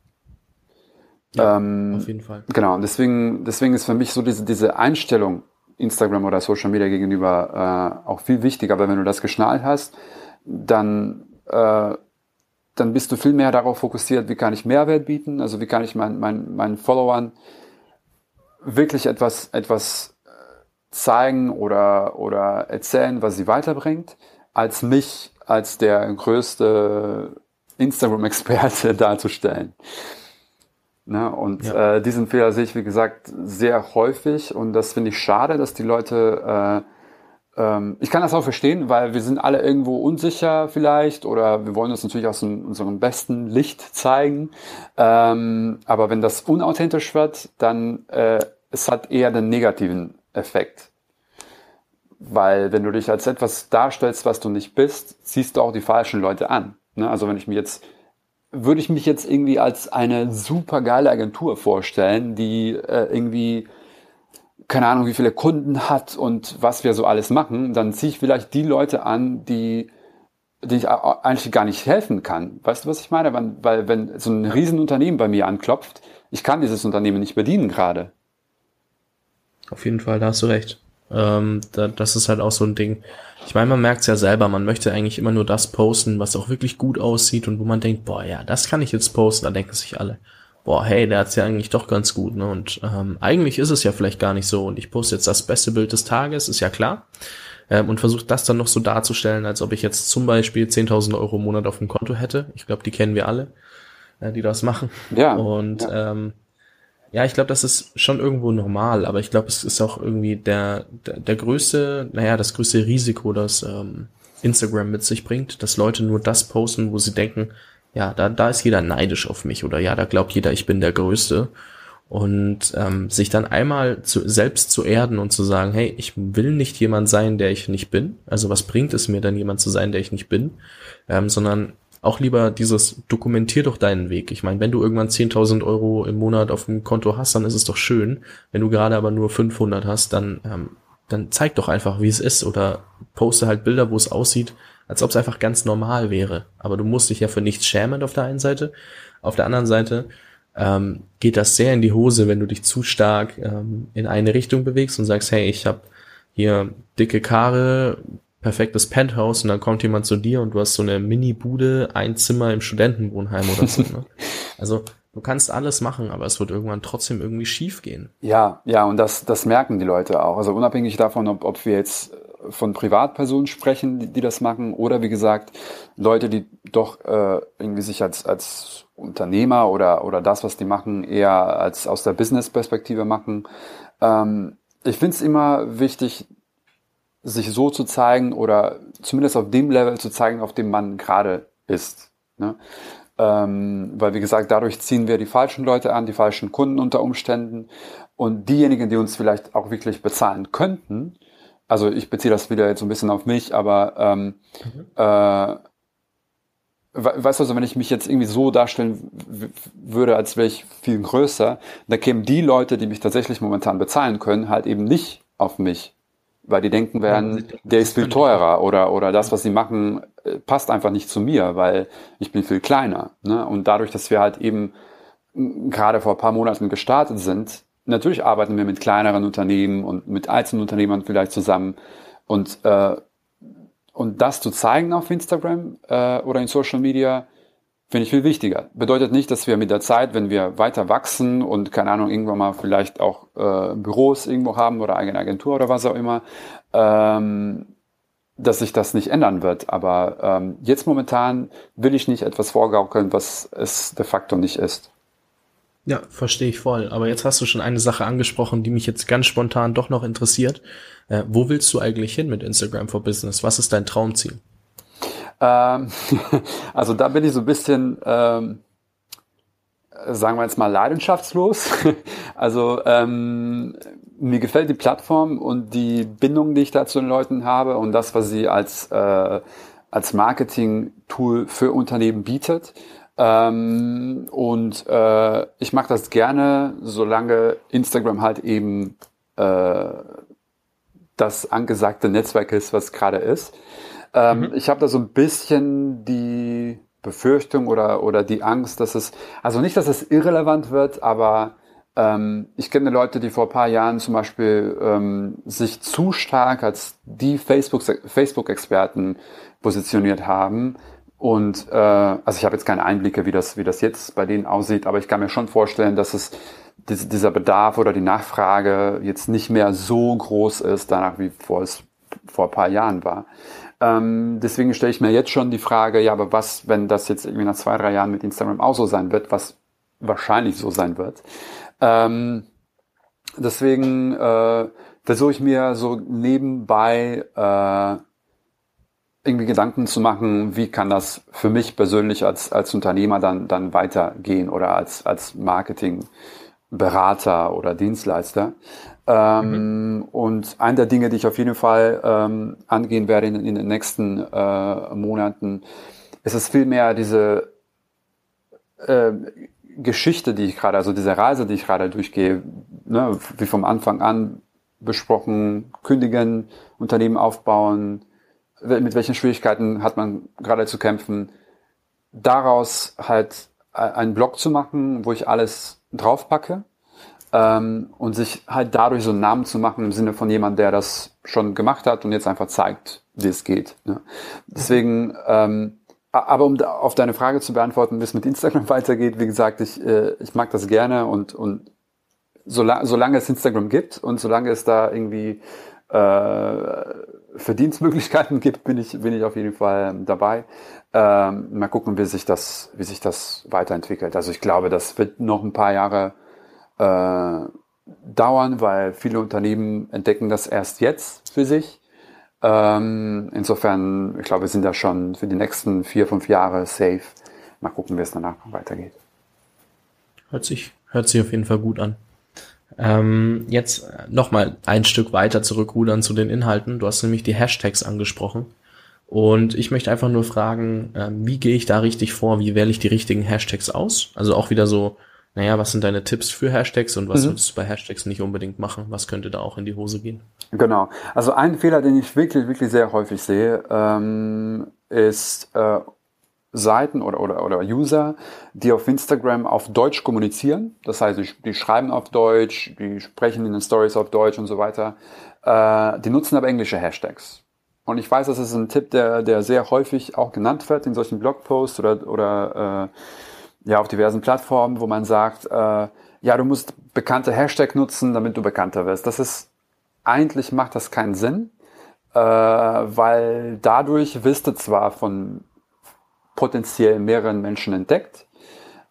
Ja, ähm, auf jeden Fall. Genau, und deswegen, deswegen ist für mich so diese, diese Einstellung Instagram oder Social Media gegenüber äh, auch viel wichtiger, weil wenn du das geschnallt hast, dann äh, dann bist du viel mehr darauf fokussiert, wie kann ich Mehrwert bieten, also wie kann ich mein, mein, meinen Followern wirklich etwas, etwas äh, zeigen oder, oder erzählen, was sie weiterbringt, als mich als der größte Instagram-Experte darzustellen. Ne? Und ja. äh, diesen Fehler sehe ich, wie gesagt, sehr häufig und das finde ich schade, dass die Leute äh, ähm, ich kann das auch verstehen, weil wir sind alle irgendwo unsicher vielleicht oder wir wollen uns natürlich aus unserem besten Licht zeigen. Ähm, aber wenn das unauthentisch wird, dann äh, es hat eher den negativen Effekt. Weil wenn du dich als etwas darstellst, was du nicht bist, ziehst du auch die falschen Leute an. Ne? Also wenn ich mir jetzt würde ich mich jetzt irgendwie als eine super geile Agentur vorstellen, die äh, irgendwie keine Ahnung, wie viele Kunden hat und was wir so alles machen, dann ziehe ich vielleicht die Leute an, die, die ich eigentlich gar nicht helfen kann. Weißt du, was ich meine? Weil, weil wenn so ein Riesenunternehmen bei mir anklopft, ich kann dieses Unternehmen nicht bedienen gerade. Auf jeden Fall, da hast du recht. Ähm, da, das ist halt auch so ein Ding. Ich meine, man merkt es ja selber, man möchte eigentlich immer nur das posten, was auch wirklich gut aussieht und wo man denkt, boah, ja, das kann ich jetzt posten, da denken sich alle boah, hey, der hat's ja eigentlich doch ganz gut, ne? Und ähm, eigentlich ist es ja vielleicht gar nicht so. Und ich poste jetzt das beste Bild des Tages, ist ja klar. Ähm, und versuche das dann noch so darzustellen, als ob ich jetzt zum Beispiel 10.000 Euro im Monat auf dem Konto hätte. Ich glaube, die kennen wir alle, äh, die das machen. Ja. Und ja. ähm, ja, ich glaube, das ist schon irgendwo normal, aber ich glaube, es ist auch irgendwie der, der, der größte, naja, das größte Risiko, das ähm, Instagram mit sich bringt, dass Leute nur das posten, wo sie denken, ja, da, da ist jeder neidisch auf mich oder ja, da glaubt jeder, ich bin der Größte. Und ähm, sich dann einmal zu, selbst zu erden und zu sagen, hey, ich will nicht jemand sein, der ich nicht bin. Also was bringt es mir dann, jemand zu sein, der ich nicht bin? Ähm, sondern auch lieber dieses, dokumentier doch deinen Weg. Ich meine, wenn du irgendwann 10.000 Euro im Monat auf dem Konto hast, dann ist es doch schön. Wenn du gerade aber nur 500 hast, dann, ähm, dann zeig doch einfach, wie es ist oder poste halt Bilder, wo es aussieht, als ob es einfach ganz normal wäre. Aber du musst dich ja für nichts schämen auf der einen Seite. Auf der anderen Seite ähm, geht das sehr in die Hose, wenn du dich zu stark ähm, in eine Richtung bewegst und sagst, hey, ich habe hier dicke Karre, perfektes Penthouse und dann kommt jemand zu dir und du hast so eine Mini-Bude, ein Zimmer im Studentenwohnheim oder so. Ne? Also du kannst alles machen, aber es wird irgendwann trotzdem irgendwie schief gehen. Ja, ja, und das, das merken die Leute auch. Also unabhängig davon, ob, ob wir jetzt von Privatpersonen sprechen, die, die das machen, oder wie gesagt, Leute, die doch äh, irgendwie sich als, als Unternehmer oder, oder das, was die machen, eher als aus der Business-Perspektive machen. Ähm, ich finde es immer wichtig, sich so zu zeigen oder zumindest auf dem Level zu zeigen, auf dem man gerade ist. Ne? Ähm, weil, wie gesagt, dadurch ziehen wir die falschen Leute an, die falschen Kunden unter Umständen. Und diejenigen, die uns vielleicht auch wirklich bezahlen könnten, also ich beziehe das wieder jetzt so ein bisschen auf mich, aber ähm, mhm. äh, weißt du, also wenn ich mich jetzt irgendwie so darstellen würde, als wäre ich viel größer, dann kämen die Leute, die mich tatsächlich momentan bezahlen können, halt eben nicht auf mich. Weil die denken werden, der ist viel teurer oder, oder das, was sie machen, äh, passt einfach nicht zu mir, weil ich bin viel kleiner. Ne? Und dadurch, dass wir halt eben gerade vor ein paar Monaten gestartet sind, natürlich arbeiten wir mit kleineren Unternehmen und mit Einzelunternehmern vielleicht zusammen und äh, und das zu zeigen auf Instagram äh, oder in Social Media Finde ich viel wichtiger. Bedeutet nicht, dass wir mit der Zeit, wenn wir weiter wachsen und keine Ahnung, irgendwann mal vielleicht auch äh, Büros irgendwo haben oder eigene Agentur oder was auch immer, ähm, dass sich das nicht ändern wird. Aber ähm, jetzt momentan will ich nicht etwas vorgaukeln, was es de facto nicht ist. Ja, verstehe ich voll. Aber jetzt hast du schon eine Sache angesprochen, die mich jetzt ganz spontan doch noch interessiert. Äh, wo willst du eigentlich hin mit Instagram for Business? Was ist dein Traumziel? Ähm, also da bin ich so ein bisschen, ähm, sagen wir jetzt mal, leidenschaftslos. also ähm, mir gefällt die Plattform und die Bindung, die ich da zu den Leuten habe und das, was sie als, äh, als Marketing-Tool für Unternehmen bietet. Ähm, und äh, ich mache das gerne, solange Instagram halt eben äh, das angesagte Netzwerk ist, was gerade ist. Ähm, mhm. Ich habe da so ein bisschen die Befürchtung oder, oder die Angst, dass es, also nicht, dass es irrelevant wird, aber ähm, ich kenne Leute, die vor ein paar Jahren zum Beispiel ähm, sich zu stark als die Facebook-Experten positioniert haben. Und äh, also ich habe jetzt keine Einblicke, wie das, wie das jetzt bei denen aussieht, aber ich kann mir schon vorstellen, dass es dieser Bedarf oder die Nachfrage jetzt nicht mehr so groß ist, danach wie vor es vor ein paar Jahren war. Ähm, deswegen stelle ich mir jetzt schon die Frage, ja, aber was, wenn das jetzt irgendwie nach zwei, drei Jahren mit Instagram auch so sein wird, was wahrscheinlich so sein wird. Ähm, deswegen äh, versuche ich mir so nebenbei äh, irgendwie Gedanken zu machen, wie kann das für mich persönlich als, als Unternehmer dann, dann weitergehen oder als, als Marketingberater oder Dienstleister. Ähm, mhm. Und eine der Dinge, die ich auf jeden Fall ähm, angehen werde in, in den nächsten äh, Monaten, ist es vielmehr diese äh, Geschichte, die ich gerade, also diese Reise, die ich gerade durchgehe, ne, wie vom Anfang an besprochen, kündigen, Unternehmen aufbauen, mit welchen Schwierigkeiten hat man gerade zu kämpfen, daraus halt einen Blog zu machen, wo ich alles draufpacke ähm, und sich halt dadurch so einen Namen zu machen im Sinne von jemand, der das schon gemacht hat und jetzt einfach zeigt, wie es geht. Ne? Deswegen, ähm, aber um auf deine Frage zu beantworten, wie es mit Instagram weitergeht, wie gesagt, ich, äh, ich mag das gerne und, und solange, solange es Instagram gibt und solange es da irgendwie äh, Verdienstmöglichkeiten gibt, bin ich, bin ich auf jeden Fall dabei. Ähm, mal gucken, wie sich das, wie sich das weiterentwickelt. Also ich glaube, das wird noch ein paar Jahre äh, dauern, weil viele Unternehmen entdecken das erst jetzt für sich. Ähm, insofern, ich glaube, wir sind da schon für die nächsten vier, fünf Jahre safe. Mal gucken, wie es danach weitergeht. Hört sich, hört sich auf jeden Fall gut an. Ähm, jetzt nochmal ein Stück weiter zurückrudern zu den Inhalten. Du hast nämlich die Hashtags angesprochen. Und ich möchte einfach nur fragen, äh, wie gehe ich da richtig vor? Wie wähle ich die richtigen Hashtags aus? Also auch wieder so naja, was sind deine Tipps für Hashtags und was mhm. würdest du bei Hashtags nicht unbedingt machen? Was könnte da auch in die Hose gehen? Genau. Also ein Fehler, den ich wirklich, wirklich sehr häufig sehe, ähm, ist äh, Seiten oder, oder, oder User, die auf Instagram auf Deutsch kommunizieren. Das heißt, die, die schreiben auf Deutsch, die sprechen in den Stories auf Deutsch und so weiter. Äh, die nutzen aber englische Hashtags. Und ich weiß, das ist ein Tipp, der, der sehr häufig auch genannt wird in solchen Blogposts oder, oder äh, ja, auf diversen Plattformen, wo man sagt, äh, ja, du musst bekannte Hashtag nutzen, damit du bekannter wirst. Das ist, eigentlich macht das keinen Sinn, äh, weil dadurch wirst du zwar von potenziell mehreren Menschen entdeckt,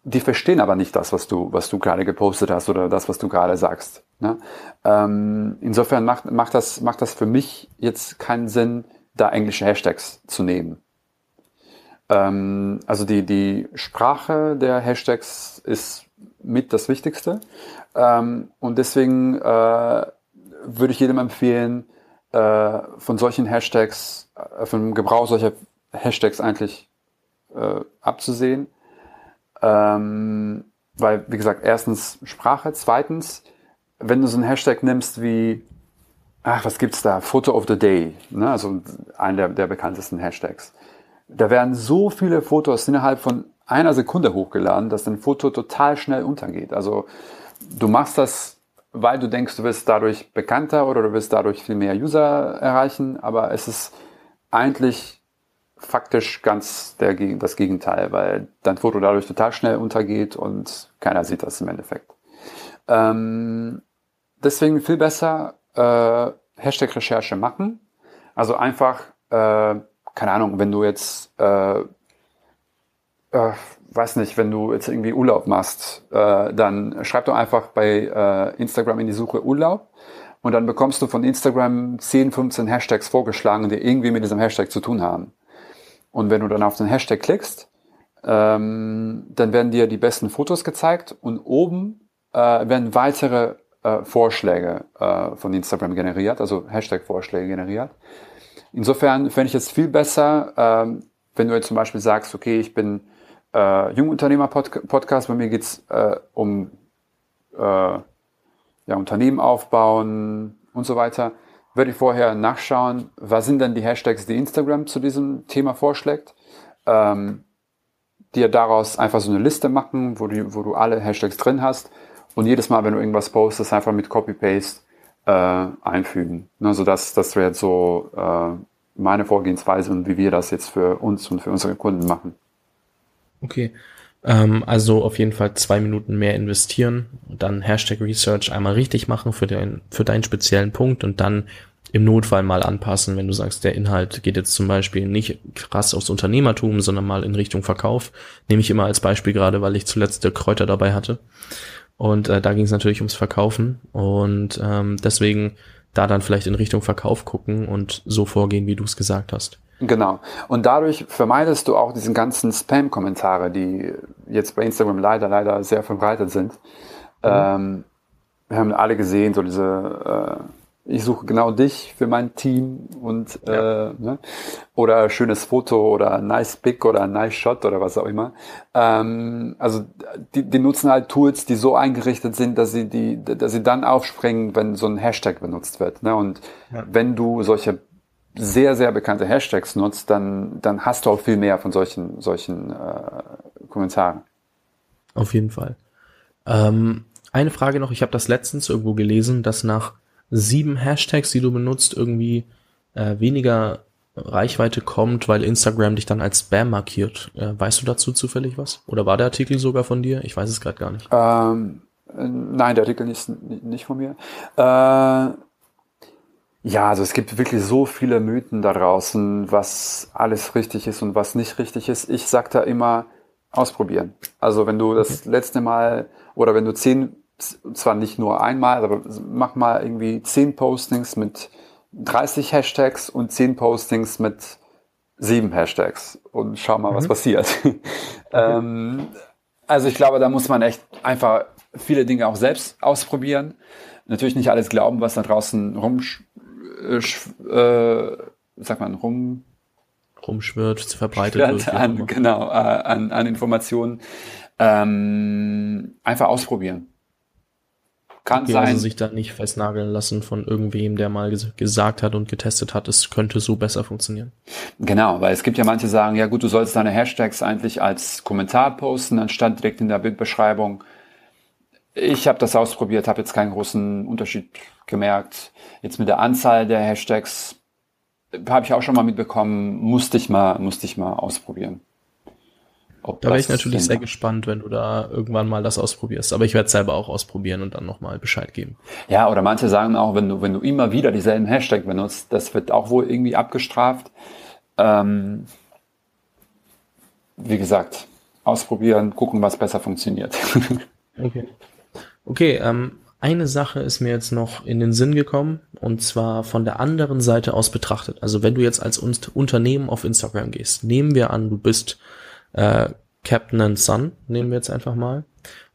die verstehen aber nicht das, was du, was du gerade gepostet hast oder das, was du gerade sagst. Ne? Ähm, insofern macht, macht, das, macht das für mich jetzt keinen Sinn, da englische Hashtags zu nehmen. Ähm, also die, die Sprache der Hashtags ist mit das Wichtigste. Ähm, und deswegen äh, würde ich jedem empfehlen, äh, von solchen Hashtags, äh, vom Gebrauch solcher Hashtags eigentlich äh, abzusehen. Ähm, weil, wie gesagt, erstens Sprache, zweitens, wenn du so einen Hashtag nimmst wie, ach, was gibt's da? Photo of the Day, ne? also einer der, der bekanntesten Hashtags. Da werden so viele Fotos innerhalb von einer Sekunde hochgeladen, dass ein Foto total schnell untergeht. Also du machst das, weil du denkst, du wirst dadurch bekannter oder du wirst dadurch viel mehr User erreichen, aber es ist eigentlich faktisch ganz der, das Gegenteil, weil dein Foto dadurch total schnell untergeht und keiner sieht das im Endeffekt. Ähm, deswegen viel besser äh, Hashtag-Recherche machen. Also einfach, äh, keine Ahnung, wenn du jetzt, äh, äh, weiß nicht, wenn du jetzt irgendwie Urlaub machst, äh, dann schreib doch einfach bei äh, Instagram in die Suche Urlaub und dann bekommst du von Instagram 10, 15 Hashtags vorgeschlagen, die irgendwie mit diesem Hashtag zu tun haben. Und wenn du dann auf den Hashtag klickst, ähm, dann werden dir die besten Fotos gezeigt und oben äh, werden weitere äh, Vorschläge von Instagram generiert, also Hashtag-Vorschläge generiert. Insofern fände ich es viel besser, ähm, wenn du jetzt zum Beispiel sagst, okay, ich bin äh, Jungunternehmer-Podcast, bei mir geht's äh, um äh, ja, Unternehmen aufbauen und so weiter, würde ich vorher nachschauen, was sind denn die Hashtags, die Instagram zu diesem Thema vorschlägt. Ähm, dir daraus einfach so eine Liste machen, wo du, wo du alle Hashtags drin hast und jedes Mal, wenn du irgendwas postest, einfach mit Copy-Paste äh, einfügen. Also das, das wäre jetzt so äh, meine Vorgehensweise und wie wir das jetzt für uns und für unsere Kunden machen. Okay. Ähm, also auf jeden Fall zwei Minuten mehr investieren, dann Hashtag Research einmal richtig machen für, den, für deinen speziellen Punkt und dann im Notfall mal anpassen, wenn du sagst, der Inhalt geht jetzt zum Beispiel nicht krass aufs Unternehmertum, sondern mal in Richtung Verkauf. Nehme ich immer als Beispiel gerade, weil ich zuletzt der Kräuter dabei hatte. Und äh, da ging es natürlich ums Verkaufen. Und ähm, deswegen da dann vielleicht in Richtung Verkauf gucken und so vorgehen, wie du es gesagt hast. Genau. Und dadurch vermeidest du auch diesen ganzen Spam-Kommentare, die jetzt bei Instagram leider, leider sehr verbreitet sind. Mhm. Ähm, wir haben alle gesehen, so diese äh, ich suche genau dich für mein Team und ja. äh, ne? oder schönes Foto oder nice Pick oder nice Shot oder was auch immer. Ähm, also die, die nutzen halt Tools, die so eingerichtet sind, dass sie die, dass sie dann aufspringen, wenn so ein Hashtag benutzt wird. Ne? Und ja. wenn du solche sehr sehr bekannte Hashtags nutzt, dann dann hast du auch viel mehr von solchen solchen äh, Kommentaren. Auf jeden Fall. Ähm, eine Frage noch: Ich habe das letztens irgendwo gelesen, dass nach sieben Hashtags, die du benutzt, irgendwie äh, weniger Reichweite kommt, weil Instagram dich dann als Spam markiert. Äh, weißt du dazu zufällig was? Oder war der Artikel sogar von dir? Ich weiß es gerade gar nicht. Ähm, äh, nein, der Artikel ist nicht von mir. Äh, ja, also es gibt wirklich so viele Mythen da draußen, was alles richtig ist und was nicht richtig ist. Ich sag da immer, ausprobieren. Also wenn du das okay. letzte Mal oder wenn du zehn zwar nicht nur einmal, aber mach mal irgendwie zehn Postings mit 30 Hashtags und zehn Postings mit sieben Hashtags und schau mal, mhm. was passiert. ähm, also ich glaube, da muss man echt einfach viele Dinge auch selbst ausprobieren. Natürlich nicht alles glauben, was da draußen rum, äh, äh, sagt man, rum rumschwirrt, verbreitet wird. An, genau, äh, an, an Informationen. Ähm, einfach ausprobieren. Kann okay, sein. Also sich da nicht festnageln lassen von irgendwem, der mal gesagt hat und getestet hat, es könnte so besser funktionieren. Genau, weil es gibt ja manche, die sagen, ja gut, du sollst deine Hashtags eigentlich als Kommentar posten, anstatt direkt in der Bildbeschreibung. Ich habe das ausprobiert, habe jetzt keinen großen Unterschied gemerkt. Jetzt mit der Anzahl der Hashtags habe ich auch schon mal mitbekommen, musste ich mal, musste ich mal ausprobieren. Ob da wäre ich natürlich sehr gespannt, wenn du da irgendwann mal das ausprobierst. Aber ich werde es selber auch ausprobieren und dann nochmal Bescheid geben. Ja, oder manche sagen auch, wenn du, wenn du immer wieder dieselben Hashtag benutzt, das wird auch wohl irgendwie abgestraft. Ähm, wie gesagt, ausprobieren, gucken, was besser funktioniert. okay. Okay, ähm, eine Sache ist mir jetzt noch in den Sinn gekommen und zwar von der anderen Seite aus betrachtet. Also wenn du jetzt als Unternehmen auf Instagram gehst, nehmen wir an, du bist äh, Captain and Son, nehmen wir jetzt einfach mal.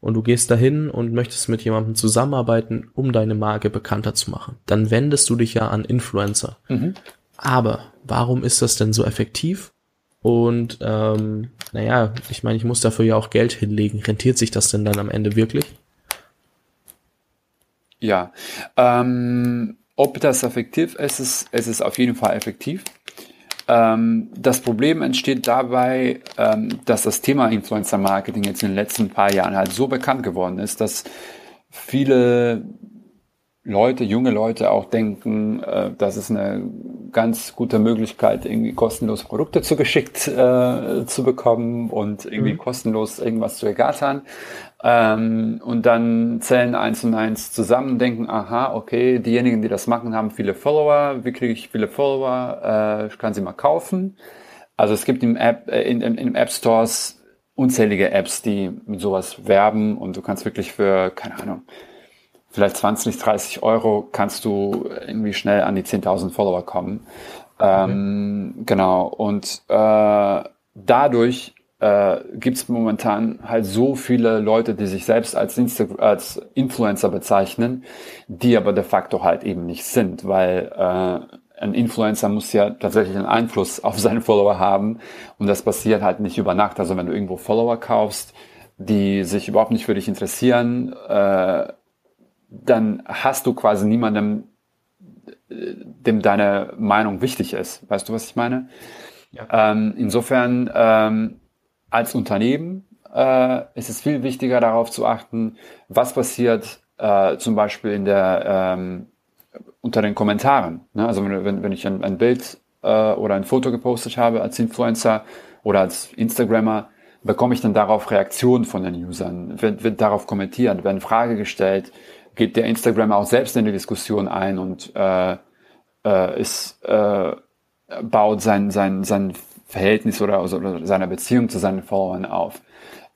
Und du gehst dahin und möchtest mit jemandem zusammenarbeiten, um deine Marke bekannter zu machen. Dann wendest du dich ja an Influencer. Mhm. Aber warum ist das denn so effektiv? Und ähm, naja, ich meine, ich muss dafür ja auch Geld hinlegen. Rentiert sich das denn dann am Ende wirklich? Ja, ähm, ob das effektiv ist, ist, ist es auf jeden Fall effektiv. Ähm, das Problem entsteht dabei, ähm, dass das Thema Influencer Marketing jetzt in den letzten paar Jahren halt so bekannt geworden ist, dass viele Leute, junge Leute auch denken, äh, das ist eine ganz gute Möglichkeit, irgendwie kostenlos Produkte zugeschickt äh, zu bekommen und irgendwie mhm. kostenlos irgendwas zu ergattern. Ähm, und dann zählen eins und eins zusammen, denken, aha, okay, diejenigen, die das machen, haben viele Follower. Wie kriege ich viele Follower? Äh, ich kann sie mal kaufen. Also es gibt im App, äh, in, in, in App Stores unzählige Apps, die mit sowas werben und du kannst wirklich für, keine Ahnung, vielleicht 20, 30 Euro kannst du irgendwie schnell an die 10.000 Follower kommen. Ähm, Genau. Und äh, dadurch äh, gibt es momentan halt so viele Leute, die sich selbst als, Insta als Influencer bezeichnen, die aber de facto halt eben nicht sind, weil äh, ein Influencer muss ja tatsächlich einen Einfluss auf seine Follower haben und das passiert halt nicht über Nacht. Also wenn du irgendwo Follower kaufst, die sich überhaupt nicht für dich interessieren, äh, dann hast du quasi niemandem, äh, dem deine Meinung wichtig ist. Weißt du, was ich meine? Ja. Ähm, insofern ähm, als Unternehmen äh, ist es viel wichtiger darauf zu achten, was passiert äh, zum Beispiel in der, ähm, unter den Kommentaren. Ne? Also wenn, wenn ich ein, ein Bild äh, oder ein Foto gepostet habe als Influencer oder als Instagrammer, bekomme ich dann darauf Reaktionen von den Usern? Wird, wird darauf kommentiert? Werden Frage gestellt? Geht der Instagrammer auch selbst in die Diskussion ein und äh, äh, ist, äh, baut sein, sein, sein Verhältnis oder, also, oder seiner Beziehung zu seinen Followern auf.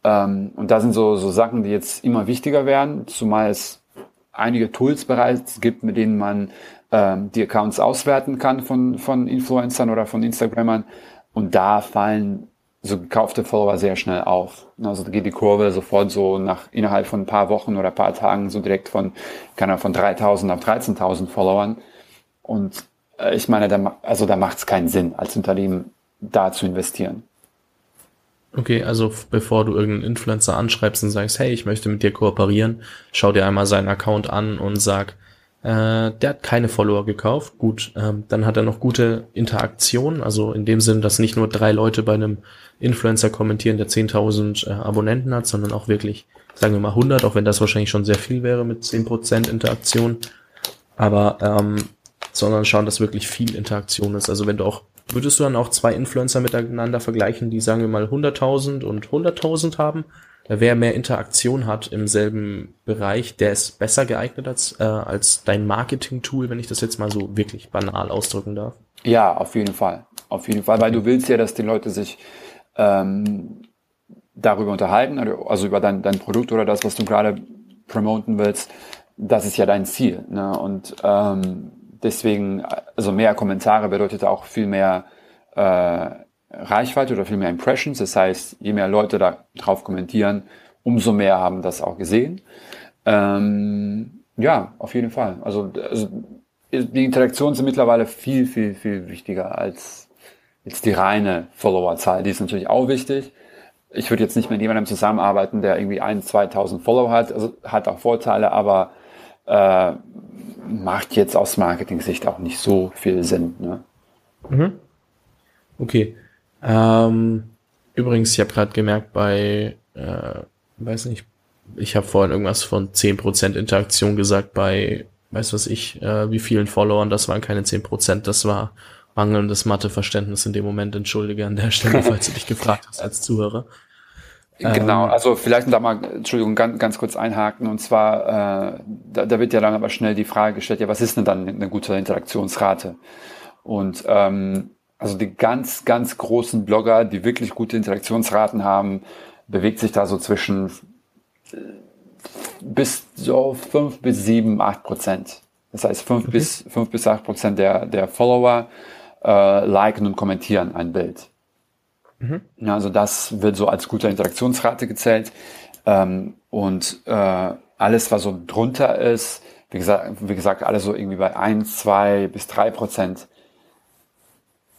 Ähm, und da sind so, so Sachen, die jetzt immer wichtiger werden, zumal es einige Tools bereits gibt, mit denen man ähm, die Accounts auswerten kann von, von Influencern oder von Instagrammern. Und da fallen so gekaufte Follower sehr schnell auf. Also da geht die Kurve sofort so nach innerhalb von ein paar Wochen oder ein paar Tagen so direkt von, kann er von 3000 auf 13.000 Followern. Und äh, ich meine, da, also da macht es keinen Sinn, als Unternehmen da zu investieren. Okay, also bevor du irgendeinen Influencer anschreibst und sagst, hey, ich möchte mit dir kooperieren, schau dir einmal seinen Account an und sag, äh, der hat keine Follower gekauft. Gut, ähm, dann hat er noch gute Interaktion, also in dem Sinn, dass nicht nur drei Leute bei einem Influencer kommentieren, der 10.000 äh, Abonnenten hat, sondern auch wirklich, sagen wir mal 100, auch wenn das wahrscheinlich schon sehr viel wäre mit 10% Interaktion. Aber ähm, sondern schauen, dass wirklich viel Interaktion ist. Also wenn du auch Würdest du dann auch zwei Influencer miteinander vergleichen, die sagen wir mal 100.000 und 100.000 haben? Wer mehr Interaktion hat im selben Bereich, der ist besser geeignet als, äh, als dein Marketing-Tool, wenn ich das jetzt mal so wirklich banal ausdrücken darf? Ja, auf jeden Fall. Auf jeden Fall, weil du willst ja, dass die Leute sich ähm, darüber unterhalten, also über dein, dein Produkt oder das, was du gerade promoten willst. Das ist ja dein Ziel. Ne? Und ähm, deswegen, also mehr Kommentare bedeutet auch viel mehr äh, Reichweite oder viel mehr Impressions. Das heißt, je mehr Leute da drauf kommentieren, umso mehr haben das auch gesehen. Ähm, ja, auf jeden Fall. Also, also die Interaktionen sind mittlerweile viel, viel, viel wichtiger als jetzt die reine Followerzahl. Die ist natürlich auch wichtig. Ich würde jetzt nicht mit jemandem zusammenarbeiten, der irgendwie ein, 2000 Follower hat. Also hat auch Vorteile, aber äh, macht jetzt aus Marketing-Sicht auch nicht so viel Sinn. Ne? Mhm. Okay. Ähm, übrigens, ich habe gerade gemerkt, bei, äh, weiß nicht, ich habe vorhin irgendwas von 10% Interaktion gesagt bei, weiß was ich, äh, wie vielen Followern, das waren keine 10%, das war mangelndes Matheverständnis in dem Moment. Entschuldige an der Stelle, falls du dich gefragt hast als Zuhörer. Genau, ähm, also vielleicht da mal, Entschuldigung, ganz, ganz kurz einhaken. Und zwar, äh, da, da wird ja dann aber schnell die Frage gestellt, ja, was ist denn dann eine gute Interaktionsrate? Und ähm, also die ganz, ganz großen Blogger, die wirklich gute Interaktionsraten haben, bewegt sich da so zwischen äh, bis so fünf bis sieben, acht Prozent. Das heißt, fünf okay. bis fünf bis acht Prozent der, der Follower äh, liken und kommentieren ein Bild. Mhm. Also das wird so als gute Interaktionsrate gezählt. Ähm, und äh, alles, was so drunter ist, wie gesagt, wie gesagt, alles so irgendwie bei eins, zwei bis drei Prozent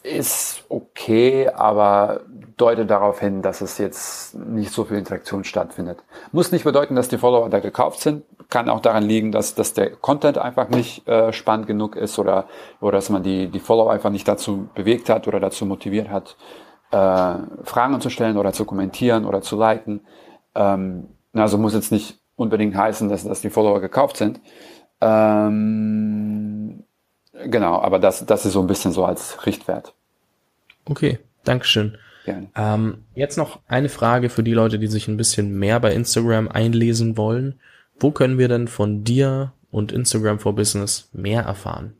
ist okay, aber deutet darauf hin, dass es jetzt nicht so viel Interaktion stattfindet. Muss nicht bedeuten, dass die Follower da gekauft sind. Kann auch daran liegen, dass, dass der Content einfach nicht äh, spannend genug ist oder, oder dass man die, die Follower einfach nicht dazu bewegt hat oder dazu motiviert hat, äh, Fragen zu stellen oder zu kommentieren oder zu liken. Ähm, also muss jetzt nicht unbedingt heißen, dass, dass die Follower gekauft sind. Ähm, genau, aber das, das ist so ein bisschen so als Richtwert. Okay, Dankeschön. Gerne. Ähm, jetzt noch eine Frage für die Leute, die sich ein bisschen mehr bei Instagram einlesen wollen. Wo können wir denn von dir und Instagram for Business mehr erfahren?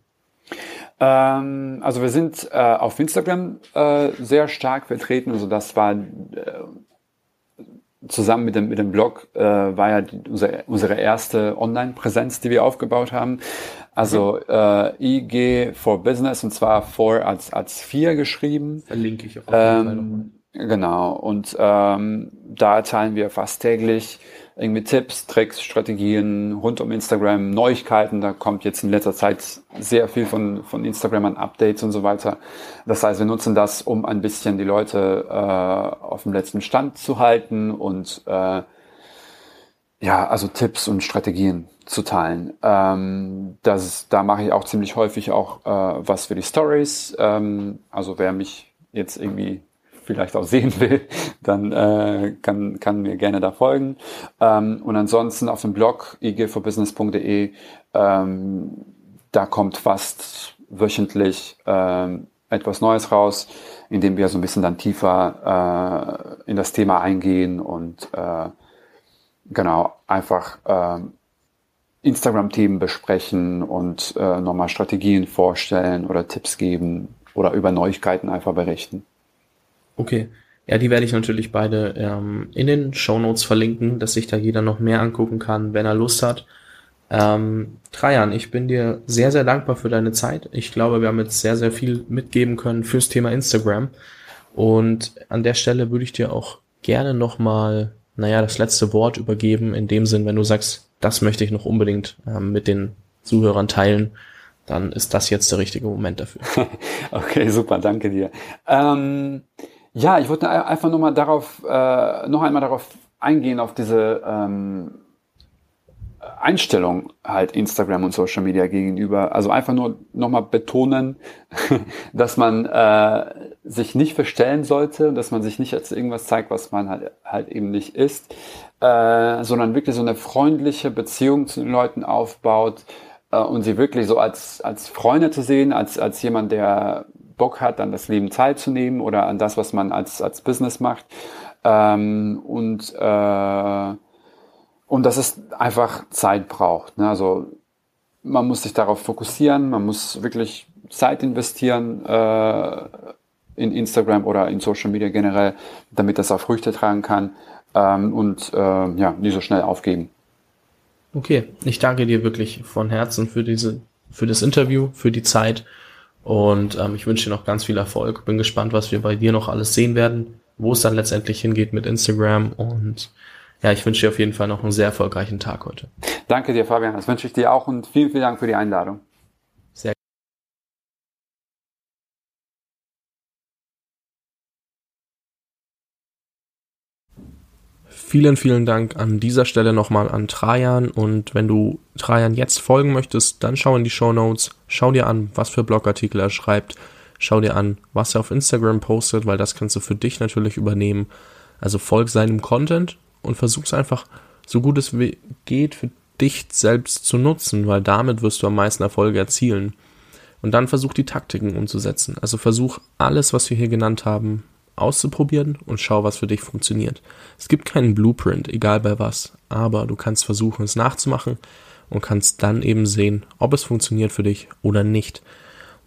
Ähm, also wir sind äh, auf Instagram äh, sehr stark vertreten. Also das war äh, zusammen mit dem, mit dem Blog äh, war ja die, unsere, unsere erste Online-Präsenz, die wir aufgebaut haben. Also äh, IG for Business und zwar for als, als vier geschrieben. Verlinke ich auch. Ähm, genau. Und ähm, da teilen wir fast täglich irgendwie Tipps, Tricks, Strategien rund um Instagram, Neuigkeiten. Da kommt jetzt in letzter Zeit sehr viel von, von Instagram an Updates und so weiter. Das heißt, wir nutzen das, um ein bisschen die Leute äh, auf dem letzten Stand zu halten und äh, ja, also Tipps und Strategien zu teilen. Ähm, das, da mache ich auch ziemlich häufig auch äh, was für die Stories. Ähm, also wer mich jetzt irgendwie vielleicht auch sehen will, dann äh, kann, kann mir gerne da folgen. Ähm, und ansonsten auf dem Blog igforbusiness.de, ähm, da kommt fast wöchentlich ähm, etwas Neues raus, in dem wir so ein bisschen dann tiefer äh, in das Thema eingehen und äh, genau einfach äh, Instagram-Themen besprechen und äh, nochmal Strategien vorstellen oder Tipps geben oder über Neuigkeiten einfach berichten. Okay. Ja, die werde ich natürlich beide ähm, in den Show Notes verlinken, dass sich da jeder noch mehr angucken kann, wenn er Lust hat. Ähm, Trajan, ich bin dir sehr, sehr dankbar für deine Zeit. Ich glaube, wir haben jetzt sehr, sehr viel mitgeben können fürs Thema Instagram. Und an der Stelle würde ich dir auch gerne nochmal, naja, das letzte Wort übergeben, in dem Sinn, wenn du sagst, das möchte ich noch unbedingt ähm, mit den Zuhörern teilen, dann ist das jetzt der richtige Moment dafür. okay, super, danke dir. Ähm ja, ich wollte einfach nochmal darauf, äh, noch einmal darauf eingehen, auf diese ähm, Einstellung halt Instagram und Social Media gegenüber. Also einfach nur nochmal betonen, dass man äh, sich nicht verstellen sollte, dass man sich nicht als irgendwas zeigt, was man halt, halt eben nicht ist, äh, sondern wirklich so eine freundliche Beziehung zu den Leuten aufbaut äh, und sie wirklich so als, als Freunde zu sehen, als, als jemand, der Bock hat, an das Leben teilzunehmen oder an das, was man als, als Business macht. Ähm, und, äh, und dass es einfach Zeit braucht. Ne? Also man muss sich darauf fokussieren, man muss wirklich Zeit investieren äh, in Instagram oder in Social Media generell, damit das auch Früchte tragen kann ähm, und äh, ja, nie so schnell aufgeben. Okay, ich danke dir wirklich von Herzen für diese, für das Interview, für die Zeit und ähm, ich wünsche dir noch ganz viel Erfolg. Bin gespannt, was wir bei dir noch alles sehen werden, wo es dann letztendlich hingeht mit Instagram. Und ja, ich wünsche dir auf jeden Fall noch einen sehr erfolgreichen Tag heute. Danke dir, Fabian. Das wünsche ich dir auch und vielen, vielen Dank für die Einladung. Vielen, vielen Dank an dieser Stelle nochmal an Trajan und wenn du Trajan jetzt folgen möchtest, dann schau in die Show Notes, schau dir an, was für Blogartikel er schreibt, schau dir an, was er auf Instagram postet, weil das kannst du für dich natürlich übernehmen. Also folg seinem Content und versuch's einfach so gut es geht für dich selbst zu nutzen, weil damit wirst du am meisten Erfolge erzielen. Und dann versuch die Taktiken umzusetzen. Also versuch alles, was wir hier genannt haben, auszuprobieren und schau, was für dich funktioniert. Es gibt keinen Blueprint, egal bei was, aber du kannst versuchen, es nachzumachen und kannst dann eben sehen, ob es funktioniert für dich oder nicht.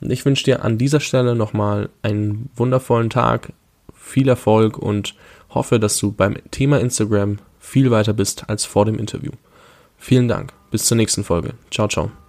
Und ich wünsche dir an dieser Stelle nochmal einen wundervollen Tag, viel Erfolg und hoffe, dass du beim Thema Instagram viel weiter bist als vor dem Interview. Vielen Dank. Bis zur nächsten Folge. Ciao, ciao.